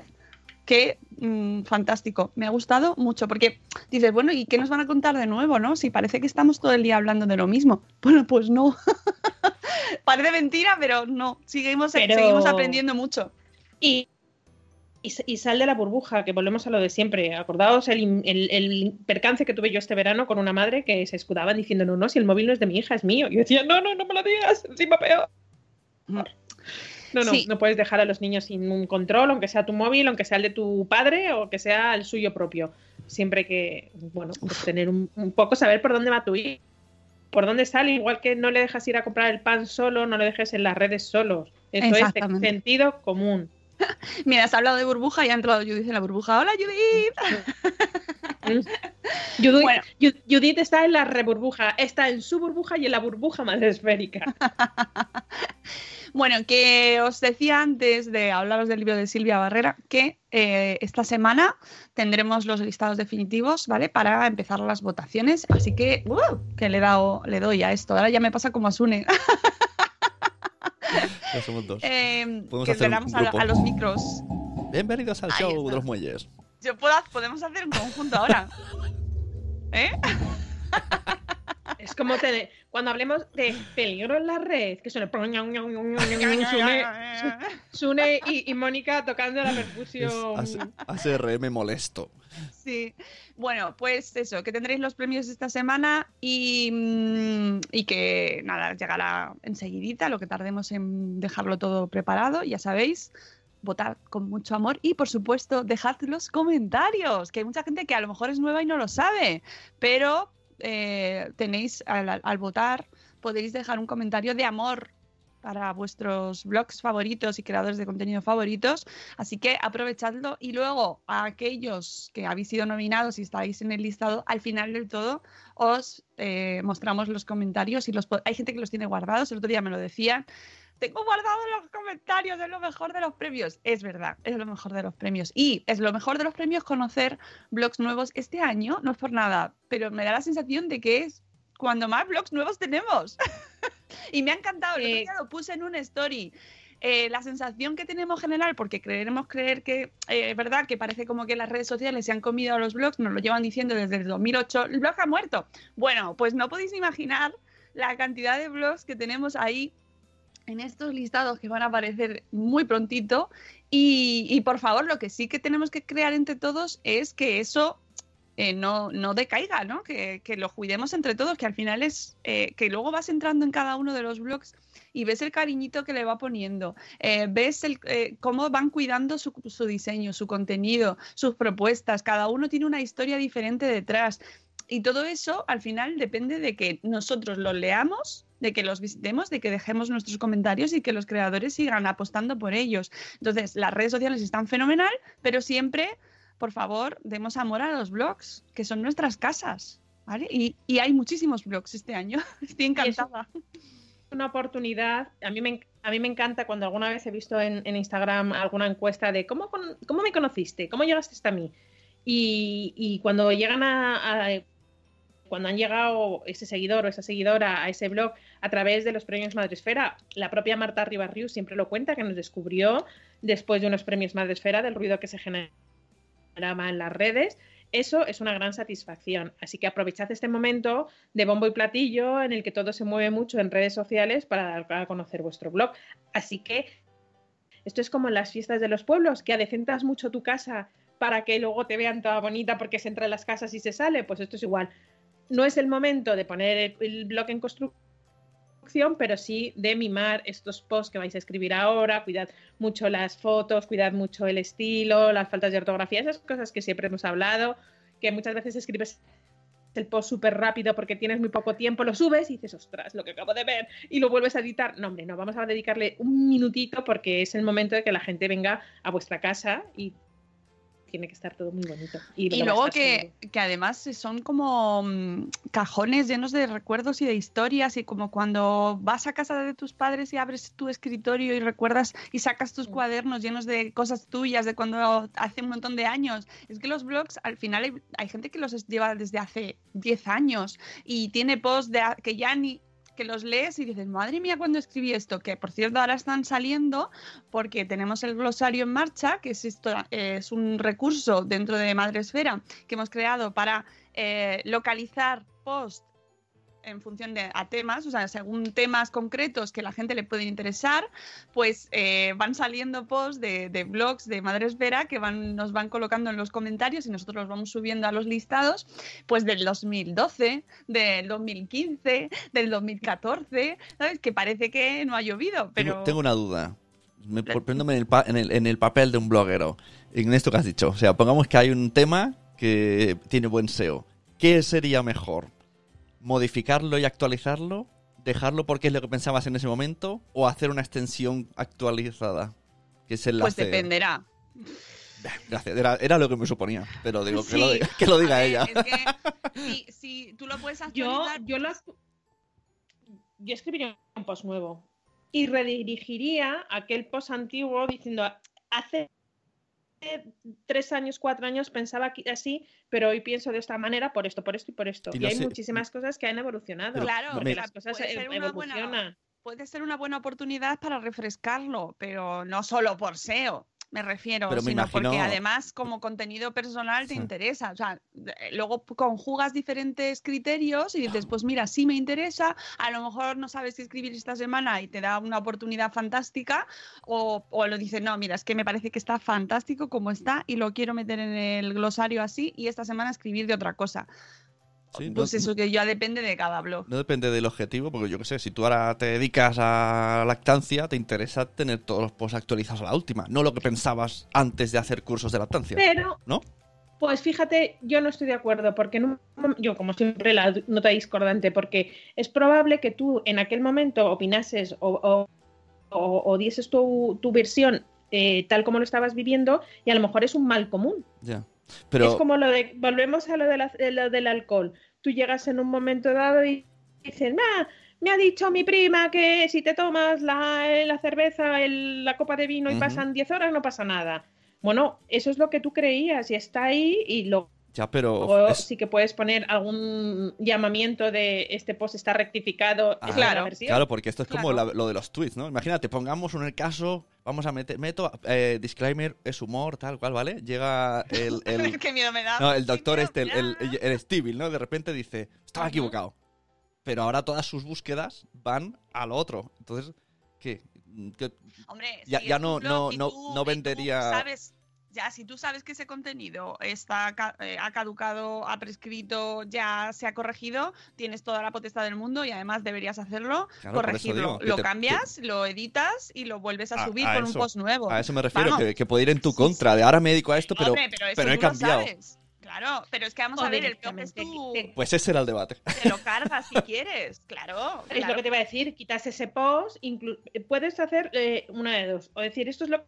que mm, fantástico, me ha gustado mucho, porque dices, bueno, ¿y qué nos van a contar de nuevo, no? Si parece que estamos todo el día hablando de lo mismo. Bueno, pues no. Parece mentira, pero no, seguimos, seguimos aprendiendo mucho. Y y, sal de la burbuja, que volvemos a lo de siempre. Acordaos el, percance que tuve yo este verano con una madre que se escudaba diciendo, no, no, si el móvil no es de mi hija, es mío. Y yo decía, no, no, no me lo digas, encima peor. Mm. No, no, no puedes dejar a los niños sin un control, aunque sea tu móvil, aunque sea el de tu padre o que sea el suyo propio. Siempre que, bueno, pues tener un, poco, saber por dónde va tu hijo, por dónde sale, igual que no le dejas ir a comprar el pan solo, no le dejes en las redes solos. Eso es sentido común. Mira, has hablado de burbuja y ha entrado Judith en la burbuja. ¡Hola, Judith! Judith, está en la reburbuja, está en su burbuja y en la burbuja más esférica. bueno, que os decía antes de hablaros del libro de Silvia Barrera que eh, esta semana tendremos los listados definitivos, ¿vale? Para empezar las votaciones. Así que, uh, que le, dado, le doy a esto. Ahora ya me pasa como a Sune. Ya somos dos. Eh, que hacer a, los micros. Bienvenidos al show de los muelles. Yo puedo, podemos hacer un conjunto ahora. ¿Eh? Es como cuando hablemos de peligro en la red, que suena Sune, y, y, Mónica tocando la percusión. ACRM molesto. Sí. Bueno, pues eso, que tendréis los premios esta semana y, mm, y, que nada, llegará enseguidita, lo que tardemos en dejarlo todo preparado, ya sabéis. Votar con mucho amor y, por supuesto, dejad los comentarios, que hay mucha gente que a lo mejor es nueva y no lo sabe, pero eh, tenéis al, votar, podéis dejar un comentario de amor para vuestros blogs favoritos y creadores de contenido favoritos. Así que aprovechadlo y luego a aquellos que habéis sido nominados y estáis en el listado, al final del todo os eh, mostramos los comentarios y los hay gente que los tiene guardados, el otro día me lo decían. Tengo guardado los comentarios, es lo mejor de los premios. Es verdad, es lo mejor de los premios. Y es lo mejor de los premios conocer blogs nuevos este año, no es por nada, pero me da la sensación de que es cuando más blogs nuevos tenemos. y me ha encantado, el día lo puse en una story. Eh, la sensación que tenemos general, porque creeremos creer que eh, es verdad que parece como que las redes sociales se han comido a los blogs, nos lo llevan diciendo desde el 2008, el blog ha muerto. Bueno, pues no podéis imaginar la cantidad de blogs que tenemos ahí en estos listados que van a aparecer muy prontito. Y, por favor, lo que sí que tenemos que crear entre todos es que eso eh, no, no decaiga, ¿no? Que, que, lo cuidemos entre todos, que al final es eh, que luego vas entrando en cada uno de los blogs y ves el cariñito que le va poniendo, eh, ves el, cómo van cuidando su, su, diseño, su contenido, sus propuestas, cada uno tiene una historia diferente detrás. Y todo eso al final depende de que nosotros los leamos, de que los visitemos, de que dejemos nuestros comentarios y que los creadores sigan apostando por ellos. Entonces, las redes sociales están fenomenal, pero siempre por favor, demos amor a los blogs, que son nuestras casas. ¿vale? Y, hay muchísimos blogs este año. Estoy encantada. una oportunidad. A mí, me, a mí me encanta cuando alguna vez he visto en, Instagram alguna encuesta de ¿cómo, cómo me conociste, cómo llegaste hasta mí. Y, cuando llegan a, cuando han llegado ese seguidor o esa seguidora a ese blog a través de los premios Madresfera, la propia Marta Ribarrius siempre lo cuenta, que nos descubrió después de unos premios Madresfera del ruido que se genera en las redes, eso es una gran satisfacción. Así que aprovechad este momento de bombo y platillo en el que todo se mueve mucho en redes sociales para dar a conocer vuestro blog. Así que esto es como en las fiestas de los pueblos, que adecentas mucho tu casa para que luego te vean toda bonita porque se entra en las casas y se sale, pues esto es igual. No es el momento de poner el blog en construcción, pero sí de mimar estos posts que vais a escribir ahora, cuidad mucho las fotos, cuidad mucho el estilo, las faltas de ortografía, esas cosas que siempre hemos hablado, que muchas veces escribes el post súper rápido porque tienes muy poco tiempo, lo subes y dices, ostras, lo que acabo de ver, y lo vuelves a editar. No, hombre, no, vamos a dedicarle un minutito porque es el momento de que la gente venga a vuestra casa y tiene que estar todo muy bonito. Y, y luego que, que, además son como mm, cajones llenos de recuerdos y de historias y como cuando vas a casa de tus padres y abres tu escritorio y recuerdas y sacas tus cuadernos llenos de cosas tuyas de cuando hace un montón de años. Es que los blogs al final hay, hay gente que los lleva desde hace 10 años y tiene posts de, que ya ni que los lees y dices, madre mía, cuando escribí esto, que por cierto ahora están saliendo porque tenemos el glosario en marcha, que es, esto, es un recurso dentro de Madresfera que hemos creado para eh, localizar posts en función de a temas, o sea, según temas concretos que la gente le pueden interesar, pues eh, van saliendo posts de, de, blogs de Madres Vera que van, nos van colocando en los comentarios y nosotros los vamos subiendo a los listados, pues del 2012, del 2015, del 2014, ¿sabes? Que parece que no ha llovido, pero... Tengo, tengo una duda. Me, poniéndome en el, en, el, en el papel de un bloguero, en esto que has dicho. O sea, pongamos que hay un tema que tiene buen SEO. ¿Qué sería mejor? Modificarlo y actualizarlo, dejarlo porque es lo que pensabas en ese momento o hacer una extensión actualizada. Que es el pues dependerá. Gracias, era, era, lo que me suponía, pero digo, sí. que, lo diga, que lo diga ver, ella. Es que, si, si, tú lo puedes actualizar... Yo, yo, lo, yo escribiría un post nuevo y redirigiría aquel post antiguo diciendo, hace tres años, cuatro años pensaba así, pero hoy pienso de esta manera por esto, por esto y por esto. Y, y hay sé. muchísimas cosas que han evolucionado. Claro, porque me... las cosas puede ser evolucionan. Buena, puede ser una buena oportunidad para refrescarlo, pero no solo por SEO me refiero, Pero me sino imagino- porque además como contenido personal te Sí. interesa. O sea, luego conjugas diferentes criterios y dices, pues mira, sí me interesa, a lo mejor no sabes qué escribir esta semana y te da una oportunidad fantástica, o, o lo dices, no, mira, es que me parece que está fantástico como está y lo quiero meter en el glosario así y esta semana escribir de otra cosa. Sí, no- Pues eso que ya depende de cada blog. No depende del objetivo, porque yo qué sé, si tú ahora te dedicas a lactancia, te interesa tener todos los posts actualizados a la última, no lo que pensabas antes de hacer cursos de lactancia. Pero, ¿No? pues fíjate, yo no estoy de acuerdo, porque en un mom- yo, como siempre, la nota discordante, porque es probable que tú en aquel momento opinases o, o, o- o dieses tu, tu versión eh, tal como lo estabas viviendo y a lo mejor es un mal común. Ya. Pero Es como lo de, volvemos a lo, de la- lo del alcohol. Tú llegas en un momento dado y dices, "Ah, me ha dicho mi prima que si te tomas la, la cerveza, el- la copa de vino y pasan 10 horas, no pasa nada. Bueno, eso es lo que tú creías y está ahí y luego ya, pero es- sí que puedes poner algún llamamiento de este post está rectificado. Ah, versión. Claro, porque esto es como Claro. la- lo de los tweets, ¿no? Imagínate, pongamos en el caso, vamos a meter, meto, eh, disclaimer, es humor, tal cual, ¿vale? Llega el, el, Qué miedo me da. no, el Qué doctor este, el, el, el, Stevie, ¿no? De repente dice, estaba equivocado. Pero ahora todas sus búsquedas van a lo otro. Entonces, ¿qué? ¿Qué? Hombre, Ya- si ya no- blog no- no- tú- vendería- sabes, ya, si tú sabes que ese contenido está eh, ha caducado, ha prescrito, ya se ha corregido, tienes toda la potestad del mundo y además deberías hacerlo, Claro, corregirlo. digo, lo te- cambias, lo editas y lo vuelves a A- subir a con eso, un post nuevo. A eso me refiero, Vamos. que, que puede ir en tu Sí, contra. De ahora me dedico a esto, pero, Hombre, pero eso pero he tú lo cambiado. sabes. Claro, pero es que vamos O a ver, el blog es tú, Pues ese era el debate. te lo cargas si quieres, claro. Es lo que te iba a decir, quitas ese post, puedes hacer eh, una de dos, o decir, esto es lo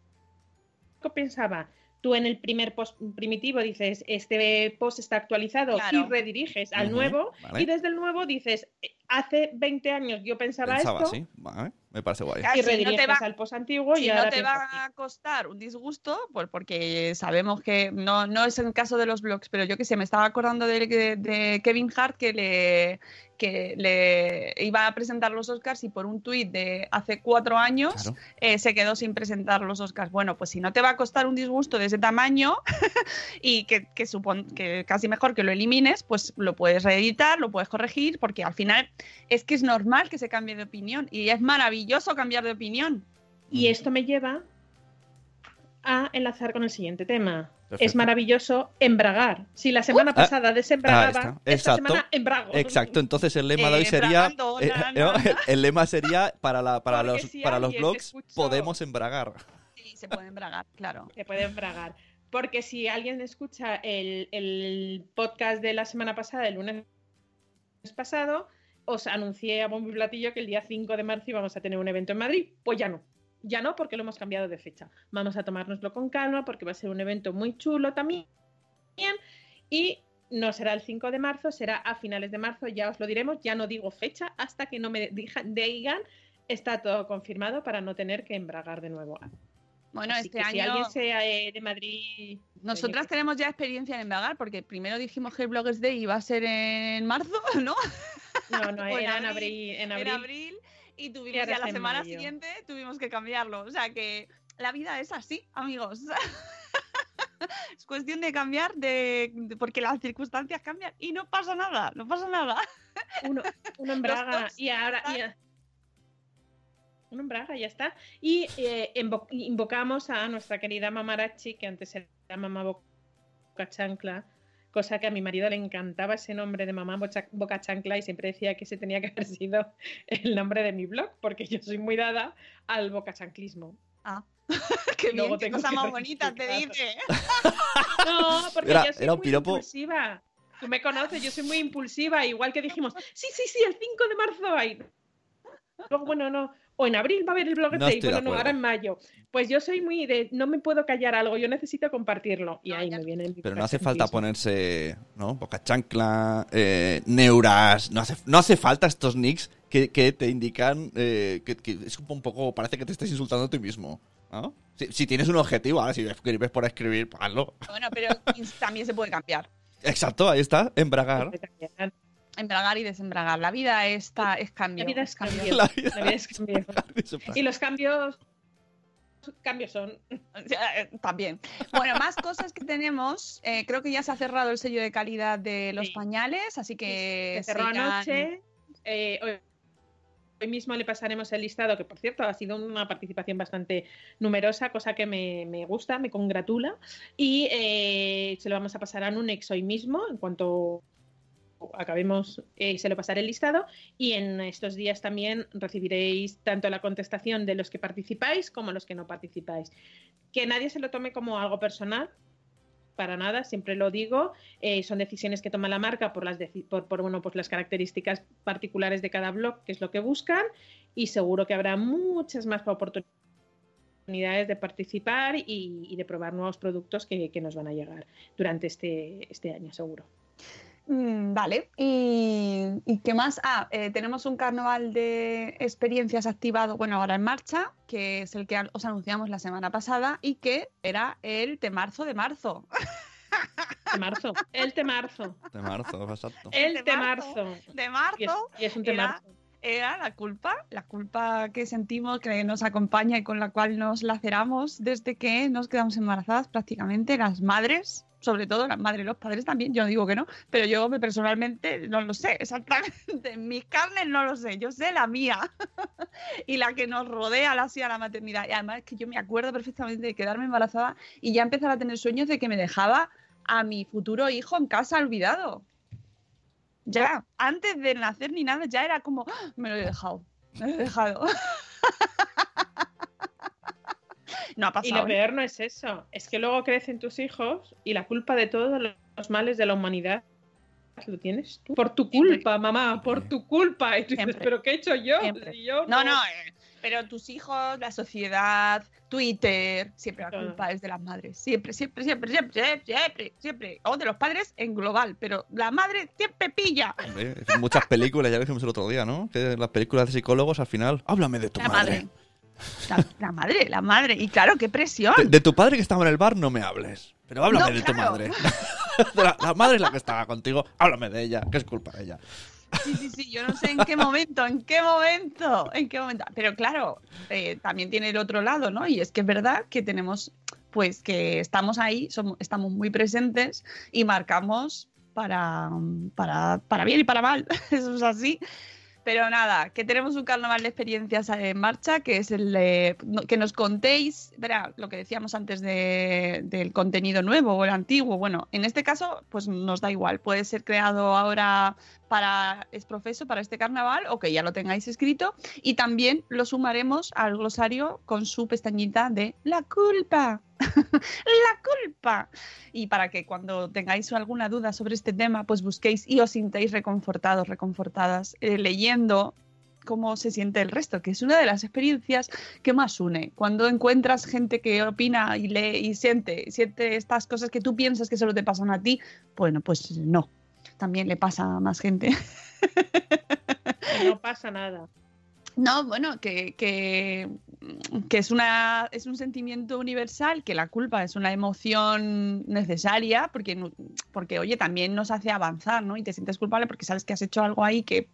que pensaba. Tú en el primer post primitivo dices, este post está actualizado Claro. y rediriges al nuevo, vale. y desde el nuevo dices, hace 20 años yo pensaba, Pensaba esto, así. Vale, me parece guay. Y si no te va- al post antiguo y si ahora no te va a costar un disgusto, pues porque sabemos que no, no es el caso de los blogs, pero yo que sé, me estaba acordando de, de- de Kevin Hart que le que le iba a presentar los Oscars y por un tuit de hace cuatro años Claro. eh, se quedó sin presentar los Oscars. Bueno, pues si no te va a costar un disgusto de ese tamaño y que, que, supon- que casi mejor que lo elimines, pues lo puedes reeditar, lo puedes corregir, porque al final es que es normal que se cambie de opinión y es maravilloso cambiar de opinión. Y esto me lleva a enlazar con el siguiente tema. es maravilloso embragar. Si la semana pasada desembragaba, esta semana embrago. Exacto, entonces el lema de hoy sería eh, el, lema sería para la, para los para los blogs podemos embragar. Sí, se puede embragar, claro. Se puede embragar. Porque si alguien escucha el, el podcast de la semana pasada, el lunes pasado, os anuncié a bombo y platillo que el día 5 de marzo íbamos a tener un evento en Madrid. Pues ya no. Ya no, porque lo hemos cambiado de fecha. Vamos a tomárnoslo con calma porque va a ser un evento muy chulo también. Y no será el 5 de marzo, será a finales de marzo, ya os lo diremos. Ya no digo fecha hasta que no me digan, está todo confirmado para no tener que embragar de nuevo. Bueno, este año. Si alguien sea eh, de Madrid. Nosotras tenemos ya experiencia en embragar, porque primero dijimos que el Bloggers Day iba a ser en marzo, ¿no? No, no, era en abril. En abril y tuvimos ya la semana siguiente tuvimos que cambiarlo. O sea que la vida es así, amigos. es cuestión de cambiar de, porque las circunstancias cambian y no pasa nada, no pasa nada. Uno, uno embraga y ahora uno embraga ya está. Y eh, invocamos a nuestra querida mamarachi, que antes era mamá Boca Chancla, cosa que a mi marido le encantaba ese nombre de mamá Boca Chancla y siempre decía que ese tenía que haber sido el nombre de mi blog, porque yo soy muy dada al boca chanclismo. Ah. qué bien, qué cosa más bonita te dice. no, porque yo soy muy impulsiva. Tú me conoces, yo soy muy impulsiva, igual que dijimos, sí, sí, sí, el 5 de marzo hay. Luego, bueno, no, o en abril va a haber el blog no bueno, no, ahora en mayo. Pues yo soy muy de, no me puedo callar algo, yo necesito compartirlo. Y ahí me viene Pero no hace falta ponerse, ¿no? Boca chancla, eh, neuras, no hace, no hace falta estos nicks que, te indican eh, que, es un poco, parece que te estés insultando a ti mismo. ¿no? Si, tienes un objetivo, ahora si escribes por escribir, hazlo. Bueno, pero también se puede cambiar. Exacto, ahí está, embragar. Embragar y desembragar. La vida está, es cambio. La vida es cambio. La vida, es cambio. y los cambios cambios son. Eh, también. Bueno, más cosas que tenemos. Eh, creo que ya se ha cerrado el sello de calidad de los pañales, así que. Se cerró anoche. Eh, hoy, mismo le pasaremos el listado, que por cierto ha sido una participación bastante numerosa, cosa que me, me gusta, me congratula. Y se lo vamos a pasar a Nunex hoy mismo, en cuanto acabemos eh, se lo pasaré el listado y en estos días también recibiréis tanto la contestación de los que participáis como los que no participáis. Que nadie se lo tome como algo personal, para nada, siempre lo digo, eh, son decisiones que toma la marca por las, por, bueno, pues las características particulares de cada blog, que es lo que buscan, y seguro que habrá muchas más oportunidades de participar y, de probar nuevos productos que, que, nos van a llegar durante este, este año, seguro. Mm, vale, ¿Y, qué más? Ah, eh, tenemos un carnaval de experiencias activado, bueno, ahora en marcha, que es el que os anunciamos la semana pasada y que era el temarzo de marzo. De marzo, el temarzo. De marzo, exacto. El temarzo. De marzo. Y es, un temarzo. Era, era la culpa, la culpa que sentimos, que nos acompaña y con la cual nos laceramos desde que nos quedamos embarazadas prácticamente las madres sobre todo las madres y los padres también, yo no digo que no, pero yo personalmente no lo sé exactamente, en mis carnes no lo sé, yo sé la mía y la que nos rodea la a la maternidad. Y además es que yo me acuerdo perfectamente de quedarme embarazada y ya empezar a tener sueños de que me dejaba a mi futuro hijo en casa olvidado. Ya, antes de nacer ni nada, ya era como, ¡Ah! me lo he dejado, me lo he dejado. No ha pasado. Y lo peor no es eso, es que luego crecen tus hijos y la culpa de todos los males de la humanidad lo tienes tú. Por tu culpa, mamá, por tu culpa. Y tú dices, ¿pero qué he hecho yo? no, no, eh, pero tus hijos, la sociedad, Twitter, siempre la culpa es de las madres. Siempre, siempre, siempre, siempre, siempre, siempre. O de los padres en global, pero la madre siempre pilla. muchas películas, ya lo dijimos el otro día, ¿no? Que las películas de psicólogos al final, háblame de tu madre. La, madre, la madre. Y claro, qué presión. De, tu padre que estaba en el bar no me hables. Pero háblame de tu madre. la, madre es la que estaba contigo. Háblame de ella, que es culpa de ella. Sí, sí, sí, yo no sé en qué momento, en qué momento, en qué momento. Pero claro, eh, también tiene el otro lado, ¿no? Y es que es verdad que tenemos, pues que estamos ahí, somos, estamos muy presentes y marcamos para, para, para bien y para mal. Eso es así Pero nada, que tenemos un carnaval de experiencias en marcha, que es el de, que nos contéis, verá, lo que decíamos antes de- del contenido nuevo o el antiguo. Bueno, en este caso, pues nos da igual. Puede ser creado ahora para es profeso para este carnaval o que ya lo tengáis escrito y también lo sumaremos al glosario con su pestañita de la culpa. la culpa. Y para que cuando tengáis alguna duda sobre este tema, pues busquéis y os sintáis reconfortados, reconfortadas, eh, leyendo cómo se siente el resto, que es una de las experiencias que más une. Cuando encuentras gente que opina y lee y siente, siente estas cosas que tú piensas que solo te pasan a ti, bueno, pues no, también le pasa a más gente. Que no pasa nada. No, bueno, que, que, que es, una, es un sentimiento universal, que la culpa es una emoción necesaria, porque, porque, oye, también nos hace avanzar, ¿no? Y te sientes culpable porque sabes que has hecho algo ahí que...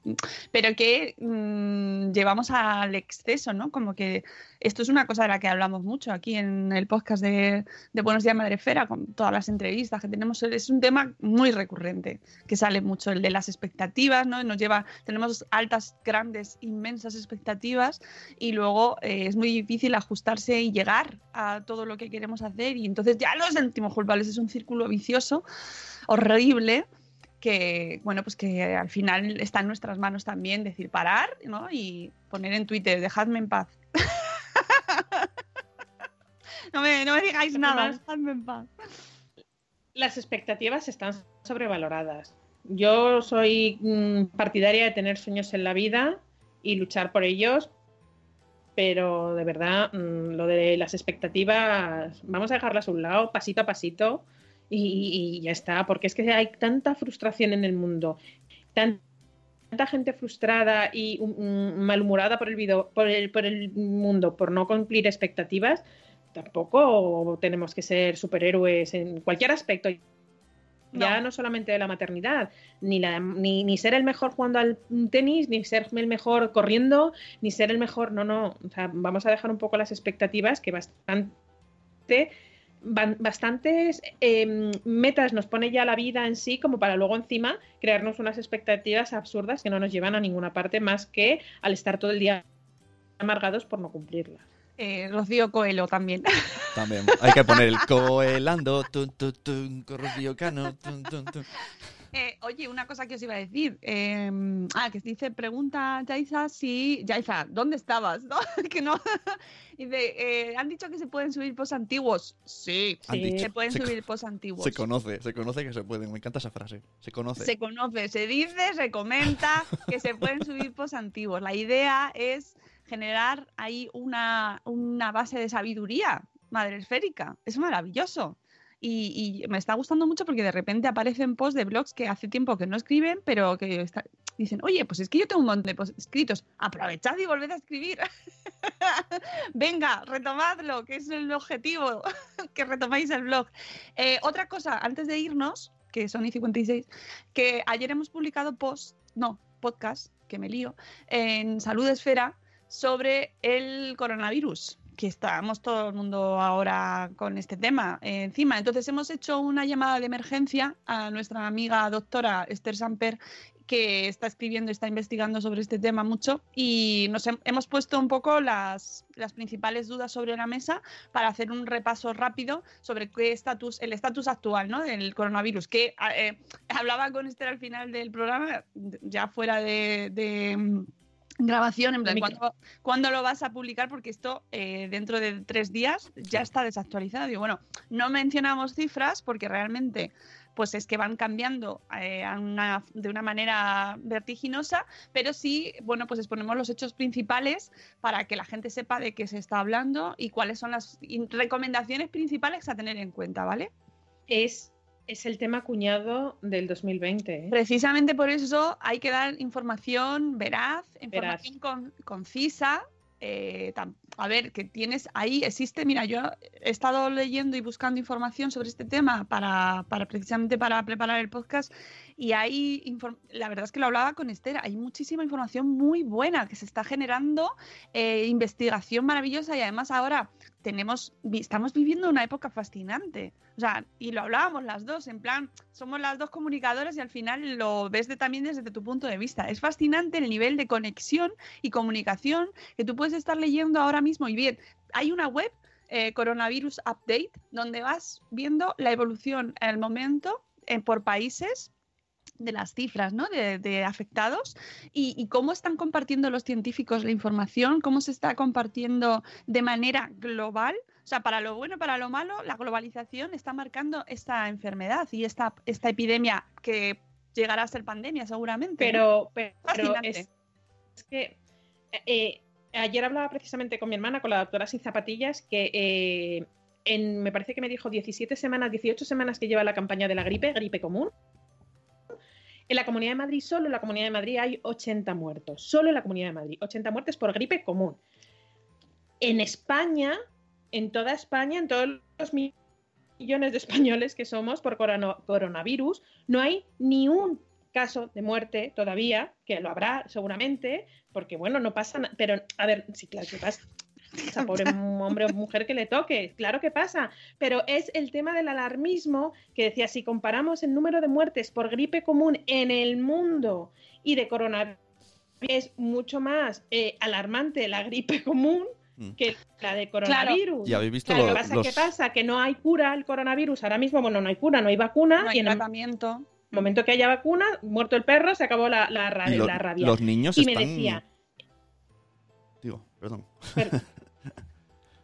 Pero que mm, llevamos al exceso, ¿no? Como que esto es una cosa de la que hablamos mucho aquí en el podcast de, de Buenos Días Madrefera, con todas las entrevistas que tenemos. Es un tema muy recurrente, que sale mucho, el de las expectativas, ¿no? Nos lleva, tenemos altas, grandes, inmensas expectativas y luego eh, es muy difícil ajustarse y llegar a todo lo que queremos hacer y entonces ya nos sentimos culpables. Es un círculo vicioso, horrible que bueno pues que al final está en nuestras manos también decir parar ¿no? y poner en Twitter dejadme en paz no, me, no me digáis nada Además- dejadme en paz Las expectativas están sobrevaloradas. Yo soy mm, partidaria de tener sueños en la vida y luchar por ellos, pero de verdad, mm, lo de las expectativas, vamos a dejarlas a un lado, pasito a pasito, y, y ya está, porque es que hay tanta frustración en el mundo, tan- tanta gente frustrada y mm, malhumorada por el, por, el, por el mundo, por no cumplir expectativas, tampoco tenemos que ser superhéroes en cualquier aspecto. Ya no solamente de la maternidad, ni, la, ni, ni ser el mejor jugando al tenis, ni ser el mejor corriendo, ni ser el mejor. No, no. O sea, vamos a dejar un poco las expectativas que bastante. Bastantes eh, metas nos pone ya la vida en sí, como para luego encima crearnos unas expectativas absurdas que no nos llevan a ninguna parte más que al estar todo el día amargados por no cumplirlas. Eh, Rocío Coelho también También. Hay que poner el coelando, tun, tun, tun, con Rocío Cano. Eh, oye, una cosa que os iba a decir. eh, ah, que dice, pregunta Yaiza si. Yaiza, ¿dónde estabas? ¿No? que no. dice, eh, ¿han dicho que se pueden subir posts antiguos? Sí, se pueden Se subir posts antiguos. Se conoce, se conoce que se pueden. Me encanta esa frase. Se conoce. Se conoce, se dice, se comenta que se pueden subir posts antiguos. La idea es generar ahí una, una base de sabiduría madre esférica. Es maravilloso. Y, me está gustando mucho porque de repente aparecen posts de blogs que hace tiempo que no escriben, pero que dicen, oye, pues es que yo tengo un montón de posts escritos, aprovechad y volved a escribir. Venga, retomadlo, que es el objetivo, que retomáis el blog. Eh, otra cosa, antes de irnos, que son y 56, que ayer hemos publicado post, no, podcast, que me lío, en Salud Esfera sobre el coronavirus que estamos todo el mundo ahora con este tema eh, encima. Entonces hemos hecho una llamada de emergencia a nuestra amiga doctora Esther Samper que está escribiendo, está investigando sobre este tema mucho y nos hem- hemos puesto un poco las, las principales dudas sobre la mesa para hacer un repaso rápido sobre qué estatus, el estatus actual ¿no? del coronavirus, que eh, hablaba con Esther al final del programa, ya fuera de, grabación, en plan. ¿cuándo, cuándo lo vas a publicar? Porque esto eh, dentro de tres días ya está desactualizado. Y bueno, no mencionamos cifras porque realmente pues es que van cambiando eh, a una- de una manera vertiginosa, pero sí, bueno, pues exponemos los hechos principales para que la gente sepa de qué se está hablando y cuáles son las recomendaciones principales a tener en cuenta, ¿vale? Es, es el tema cuñado del 2020. ¿eh? Precisamente por eso hay que dar información veraz, información con- concisa. eh, tam- a ver, que tienes ahí, existe, mira, yo he estado leyendo y buscando información sobre este tema para, para precisamente para preparar el podcast y hay, la verdad es que lo hablaba con Esther, hay muchísima información muy buena que se está generando, eh, investigación maravillosa y además ahora tenemos, estamos viviendo una época fascinante. O sea, y lo hablábamos las dos, en plan, somos las dos comunicadoras y al final lo ves de, también desde tu punto de vista. Es fascinante el nivel de conexión y comunicación que tú puedes estar leyendo ahora mismo. Y bien, hay una web, eh, Coronavirus Update, donde vas viendo la evolución en el momento eh, por países de las cifras ¿no? de, afectados y, cómo están compartiendo los científicos la información, cómo se está compartiendo de manera global. O sea, para lo bueno, para lo malo, la globalización está marcando esta enfermedad y esta, esta epidemia que llegará a ser pandemia seguramente. Pero, pero, es, que eh, ayer hablaba precisamente con mi hermana, con la doctora Sin Zapatillas, que eh, en, me parece que me dijo 17 semanas, 18 semanas que lleva la campaña de la gripe, gripe común, en la Comunidad de Madrid, solo en la Comunidad de Madrid hay 80 muertos. Solo en la Comunidad de Madrid. 80 muertes por gripe común. En España, en toda España, en todos los millones de españoles que somos por coronavirus, no hay ni un caso de muerte todavía, que lo habrá seguramente, porque bueno, no pasa nada. Pero, a ver, sí, claro que pasa esa pobre hombre o mujer que le toque, claro que pasa, pero es el tema del alarmismo que decía, si comparamos el número de muertes por gripe común en el mundo y de coronavirus, es mucho más eh, alarmante la gripe común mm. que la de coronavirus. ¿Y habéis visto lo, pasa, ¿Qué pasa? Que no hay cura al coronavirus. Ahora mismo, bueno, no hay cura, no hay vacuna. No hay y en tratamiento. Momento que haya vacuna, muerto el perro, se acabó la, la, rabia. Los niños y me decía... Digo, perdón.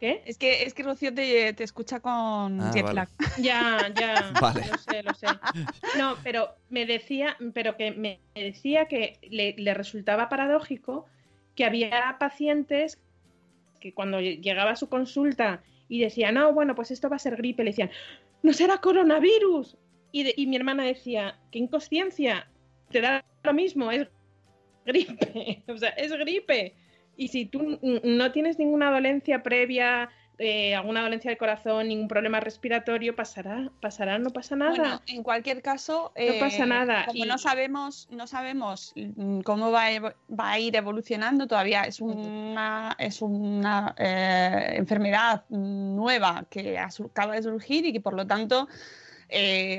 ¿Qué? Es que, es que Rocío te, te escucha con ah, jet lag. Ya, ya. Lo sé, lo sé. No, pero me decía, pero que me decía que le, le resultaba paradójico que había pacientes que cuando llegaba a su consulta y decía, no, bueno, pues esto va a ser gripe, le decían, no será coronavirus. Y, y mi hermana decía, qué inconsciencia, te da lo mismo, es gripe, o sea, es gripe. Y si tú no tienes ninguna dolencia previa, eh, alguna dolencia del corazón, ningún problema respiratorio, pasará, pasará, no pasa nada. Bueno, en cualquier caso, no pasa eh, nada. Como no sabemos, no sabemos mm, cómo va a, ir evolucionando, todavía es una, es una eh, enfermedad nueva que acaba de surgir y que por lo tanto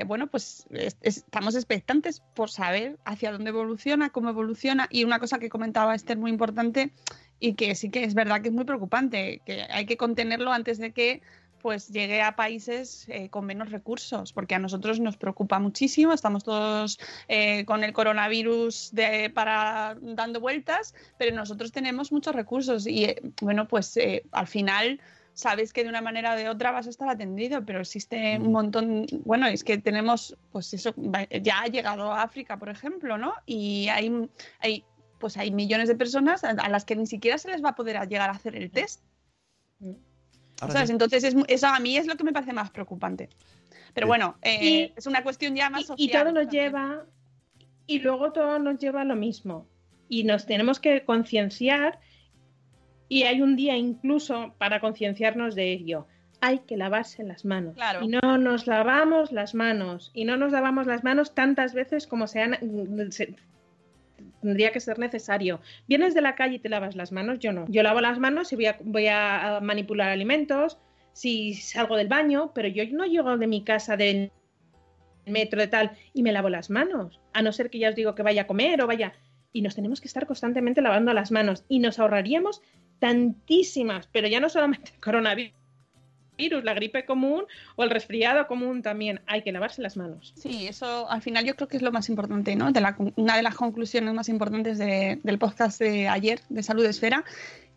bueno, pues estamos expectantes por saber hacia dónde evoluciona, cómo evoluciona. Y una cosa que comentaba Esther muy importante y que sí que es verdad que es muy preocupante, que hay que contenerlo antes de que pues llegue a países eh, con menos recursos, porque a nosotros nos preocupa muchísimo, estamos todos eh, con el coronavirus para dando vueltas, pero nosotros tenemos muchos recursos y eh, bueno, pues al final sabes que de una manera o de otra vas a estar atendido, pero existe un montón, bueno, es que tenemos, pues eso, ya ha llegado a África, por ejemplo, ¿no? Y hay, hay pues hay millones de personas a las que ni siquiera se les va a poder llegar a hacer el test. Entonces, eso a mí es lo que me parece más preocupante. Pero bueno, eh, es una cuestión ya más social. Y todo nos lleva, y luego todo nos lleva a lo mismo. Y nos tenemos que concienciar, y hay un día incluso para concienciarnos de ello. Hay que lavarse las manos. Y no nos lavamos las manos. Y no nos lavamos las manos tantas veces como sean, tendría que ser necesario. Vienes de la calle y te lavas las manos, yo no. Yo lavo las manos y voy a, voy a manipular alimentos, si salgo del baño, pero yo no llego de mi casa del metro de tal y me lavo las manos, a no ser que ya os digo que vaya a comer o vaya. Y nos tenemos que estar constantemente lavando las manos y nos ahorraríamos tantísimas, pero ya no solamente coronavirus virus, la gripe común o el resfriado común también. Hay que lavarse las manos. Sí, eso al final yo creo que es lo más importante, ¿no? De la, una de las conclusiones más importantes del podcast de ayer de Salud Esfera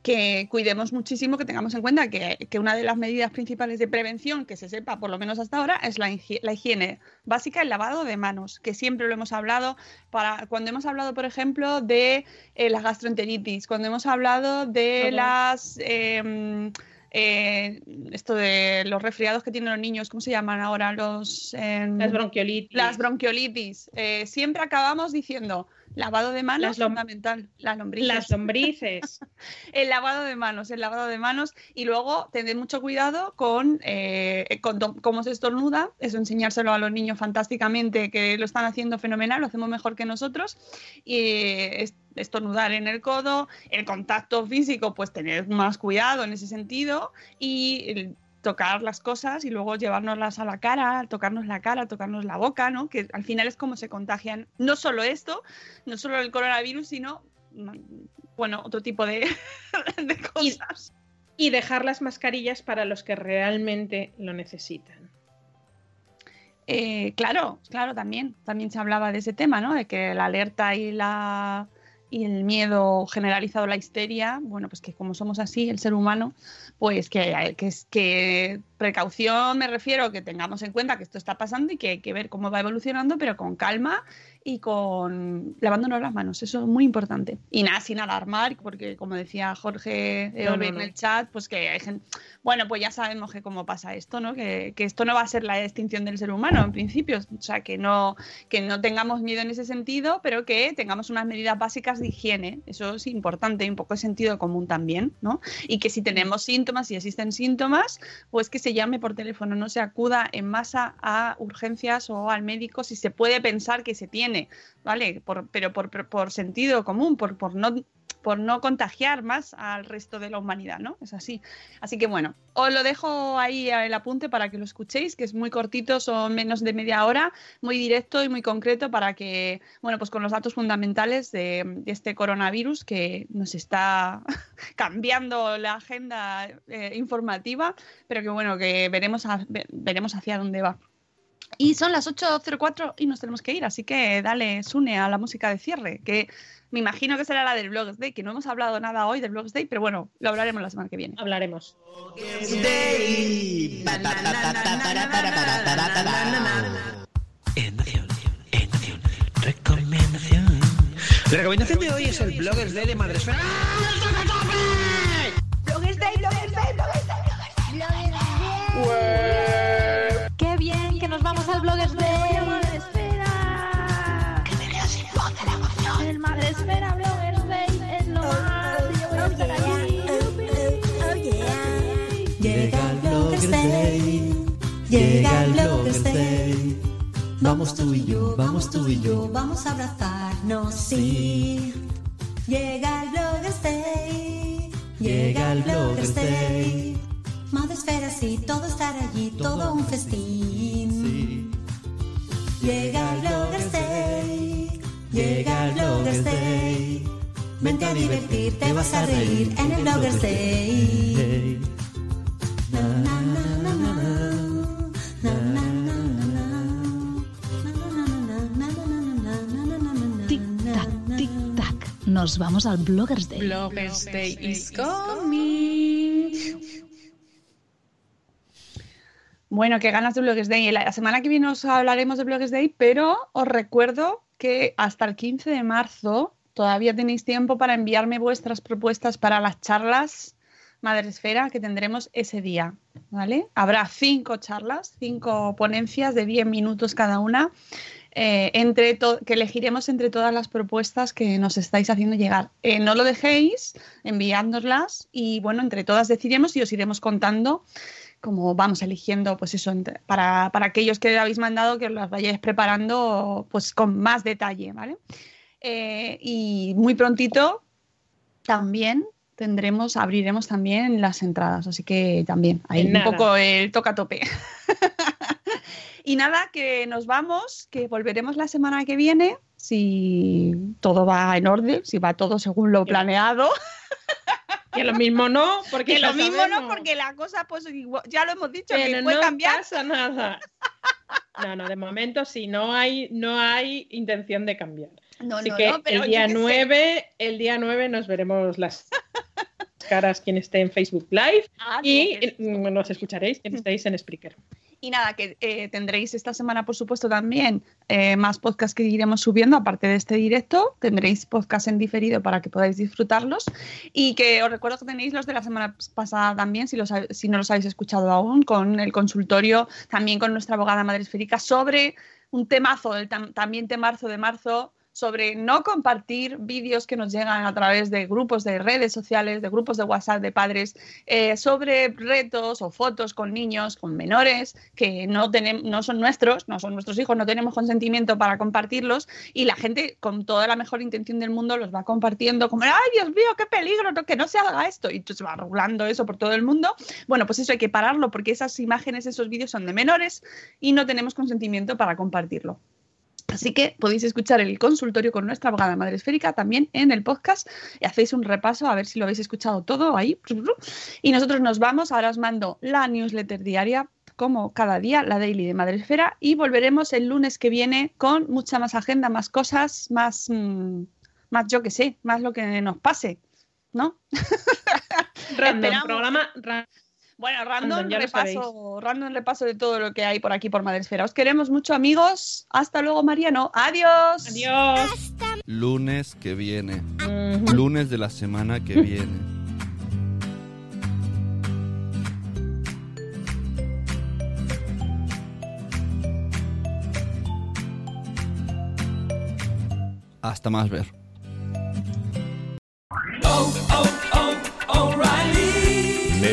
que cuidemos muchísimo, que tengamos en cuenta que, que, una de las medidas principales de prevención que se sepa, por lo menos hasta ahora, es la, la, higiene básica, el lavado de manos, que siempre lo hemos hablado para cuando hemos hablado, por ejemplo, de eh, la gastroenteritis, cuando hemos hablado de las... Eh, eh, esto de los resfriados que tienen los niños, ¿cómo se llaman ahora? Los, em, Las bronquiolitis. Las bronquiolitis. Eh, siempre acabamos diciendo lavado de manos Las fundamental, las lombrices. Las lombrices. el lavado de manos, el lavado de manos y luego tener mucho cuidado con, eh, con cómo se estornuda, eso enseñárselo a los niños fantásticamente, que lo están haciendo fenomenal, lo hacemos mejor que nosotros, y es- estornudar en el codo, el contacto físico, pues tener más cuidado en ese sentido y el tocar las cosas y luego llevárnoslas a la cara, tocarnos la cara, tocarnos la boca, ¿no? Que al final es como se contagian no solo esto, no solo el coronavirus, sino mm, bueno, otro tipo de, de cosas. Y dejar las mascarillas para los que realmente lo necesitan. Eh, claro, claro, también. También se hablaba de ese tema, ¿no? De que la alerta y la y el miedo generalizado, la histeria, bueno, pues que como somos así, el ser humano, pues que, que que precaución me refiero que tengamos en cuenta que esto está pasando y que hay que ver cómo va evolucionando, pero con calma y con lavándonos las manos, eso es muy importante. Y nada, sin alarmar, porque como decía Jorge No, Eove no, en no. el chat, pues que hay gente, bueno, pues ya sabemos que cómo pasa esto, ¿no? Que, que esto no va a ser la extinción del ser humano en principio, o sea, que no, que no tengamos miedo en ese sentido, pero que tengamos unas medidas básicas de higiene, eso es importante, y un poco de sentido común también, ¿no? Y que si tenemos síntomas, si existen síntomas, pues que se llame por teléfono, no se acuda en masa a urgencias o al médico si se puede pensar que se tiene, ¿vale? Por- pero por, por- sentido común, por, por no por no contagiar más al resto de la humanidad, ¿no? Es así. Así que bueno, os lo dejo ahí el apunte para que lo escuchéis, que es muy cortito, son menos de media hora, muy directo y muy concreto para que, bueno, pues con los datos fundamentales de, este coronavirus que nos está cambiando la agenda eh, informativa, pero que bueno, que veremos, a- ve- veremos hacia dónde va. Y son las 8.04 y nos tenemos que ir, así que dale, Sune, a la música de cierre, que me imagino que será la del Blogs Day, que no hemos hablado nada hoy del Blogs Day, pero bueno, lo hablaremos la semana que viene. Hablaremos. En acción, en acción, recomendación. La recomendación de hoy es el Bloggers Day de Madresfera. Bloggers Day, Bloggers Day, Bloggers Day, Bloggers Day. Vamos al Bloggers Day! Que me quedo sin voz de la emoción. El Madresfera Bloggers Day es lo más y yo voy a estar allí. Llega el Bloggers Day. Llega el Bloggers Day. Vamos tú y yo, vamos tú y yo. Vamos a abrazarnos, sí. Llega el Bloggers Day. Llega el Bloggers Day. Madresfera, sí, todo estar allí, todo un festín. Llega Bloggers Day. Llega Bloggers Day. Vente a divertirte, vas a reír en el Bloggers Day. Nos vamos al Bloggers Day. Bloggers Day is coming. Bueno, qué ganas de Bloggers Day. La semana que viene os hablaremos de Bloggers Day, pero os recuerdo que hasta el 15 de marzo todavía tenéis tiempo para enviarme vuestras propuestas para las charlas Madresfera que tendremos ese día, ¿vale? Habrá cinco charlas, cinco ponencias de 10 minutos cada una, eh, entre que elegiremos entre todas las propuestas que nos estáis haciendo llegar. Eh, no lo dejéis, enviándoslas y bueno, entre todas decidiremos y os iremos contando como vamos eligiendo, pues eso, para, para aquellos que habéis mandado, que os las vayáis preparando pues con más detalle, ¿vale? Eh, y muy prontito también tendremos, abriremos también las entradas, así que también hay un poco el toca a tope. y nada, que nos vamos, que volveremos la semana que viene, si todo va en orden, si va todo según lo planeado. Que lo mismo no, porque que lo mismo no, porque la cosa, pues igual- ya lo hemos dicho, Pero que puede no cambiar. pasa nada. No, no, de momento sí, no hay, no hay intención de cambiar. No, Así no, que no, pero el día qué sé. 9, el día 9 nos veremos las caras quien esté en Facebook Live Ah, y nos escucharéis quien estéis en Spreaker. Y nada, que eh, tendréis esta semana, por supuesto, también eh, más podcasts que iremos subiendo, aparte de este directo. Tendréis podcast en diferido para que podáis disfrutarlos. Y que os recuerdo que tenéis los de la semana pasada también, si, los, si no los habéis escuchado aún, con el consultorio, también con nuestra abogada madre esférica, sobre un temazo, el tam- también temazo de marzo, sobre no compartir vídeos que nos llegan a través de grupos de redes sociales, de grupos de WhatsApp de padres, eh, sobre retos o fotos con niños, con menores que no, tenem- no son nuestros, no son nuestros hijos, no tenemos consentimiento para compartirlos y la gente con toda la mejor intención del mundo los va compartiendo como, ay Dios mío, qué peligro, que no se haga esto y se va regulando eso por todo el mundo. Bueno, pues eso hay que pararlo porque esas imágenes, esos vídeos son de menores y no tenemos consentimiento para compartirlo. Así que podéis escuchar el consultorio con nuestra abogada madre esférica también en el podcast y hacéis un repaso a ver si lo habéis escuchado todo ahí. Y nosotros nos vamos, ahora os mando la newsletter diaria como cada día, la daily de Madre Esfera y volveremos el lunes que viene con mucha más agenda, más cosas, más, mm, más yo que sé, más lo que nos pase, ¿no? Random, Esperamos. programa ra- Bueno, random, repaso, random repaso de todo lo que hay por aquí por Madre Esfera. Os queremos mucho, amigos. Hasta luego, Mariano. Adiós. Adiós. Lunes que viene. Lunes de la semana que viene. Hasta más ver.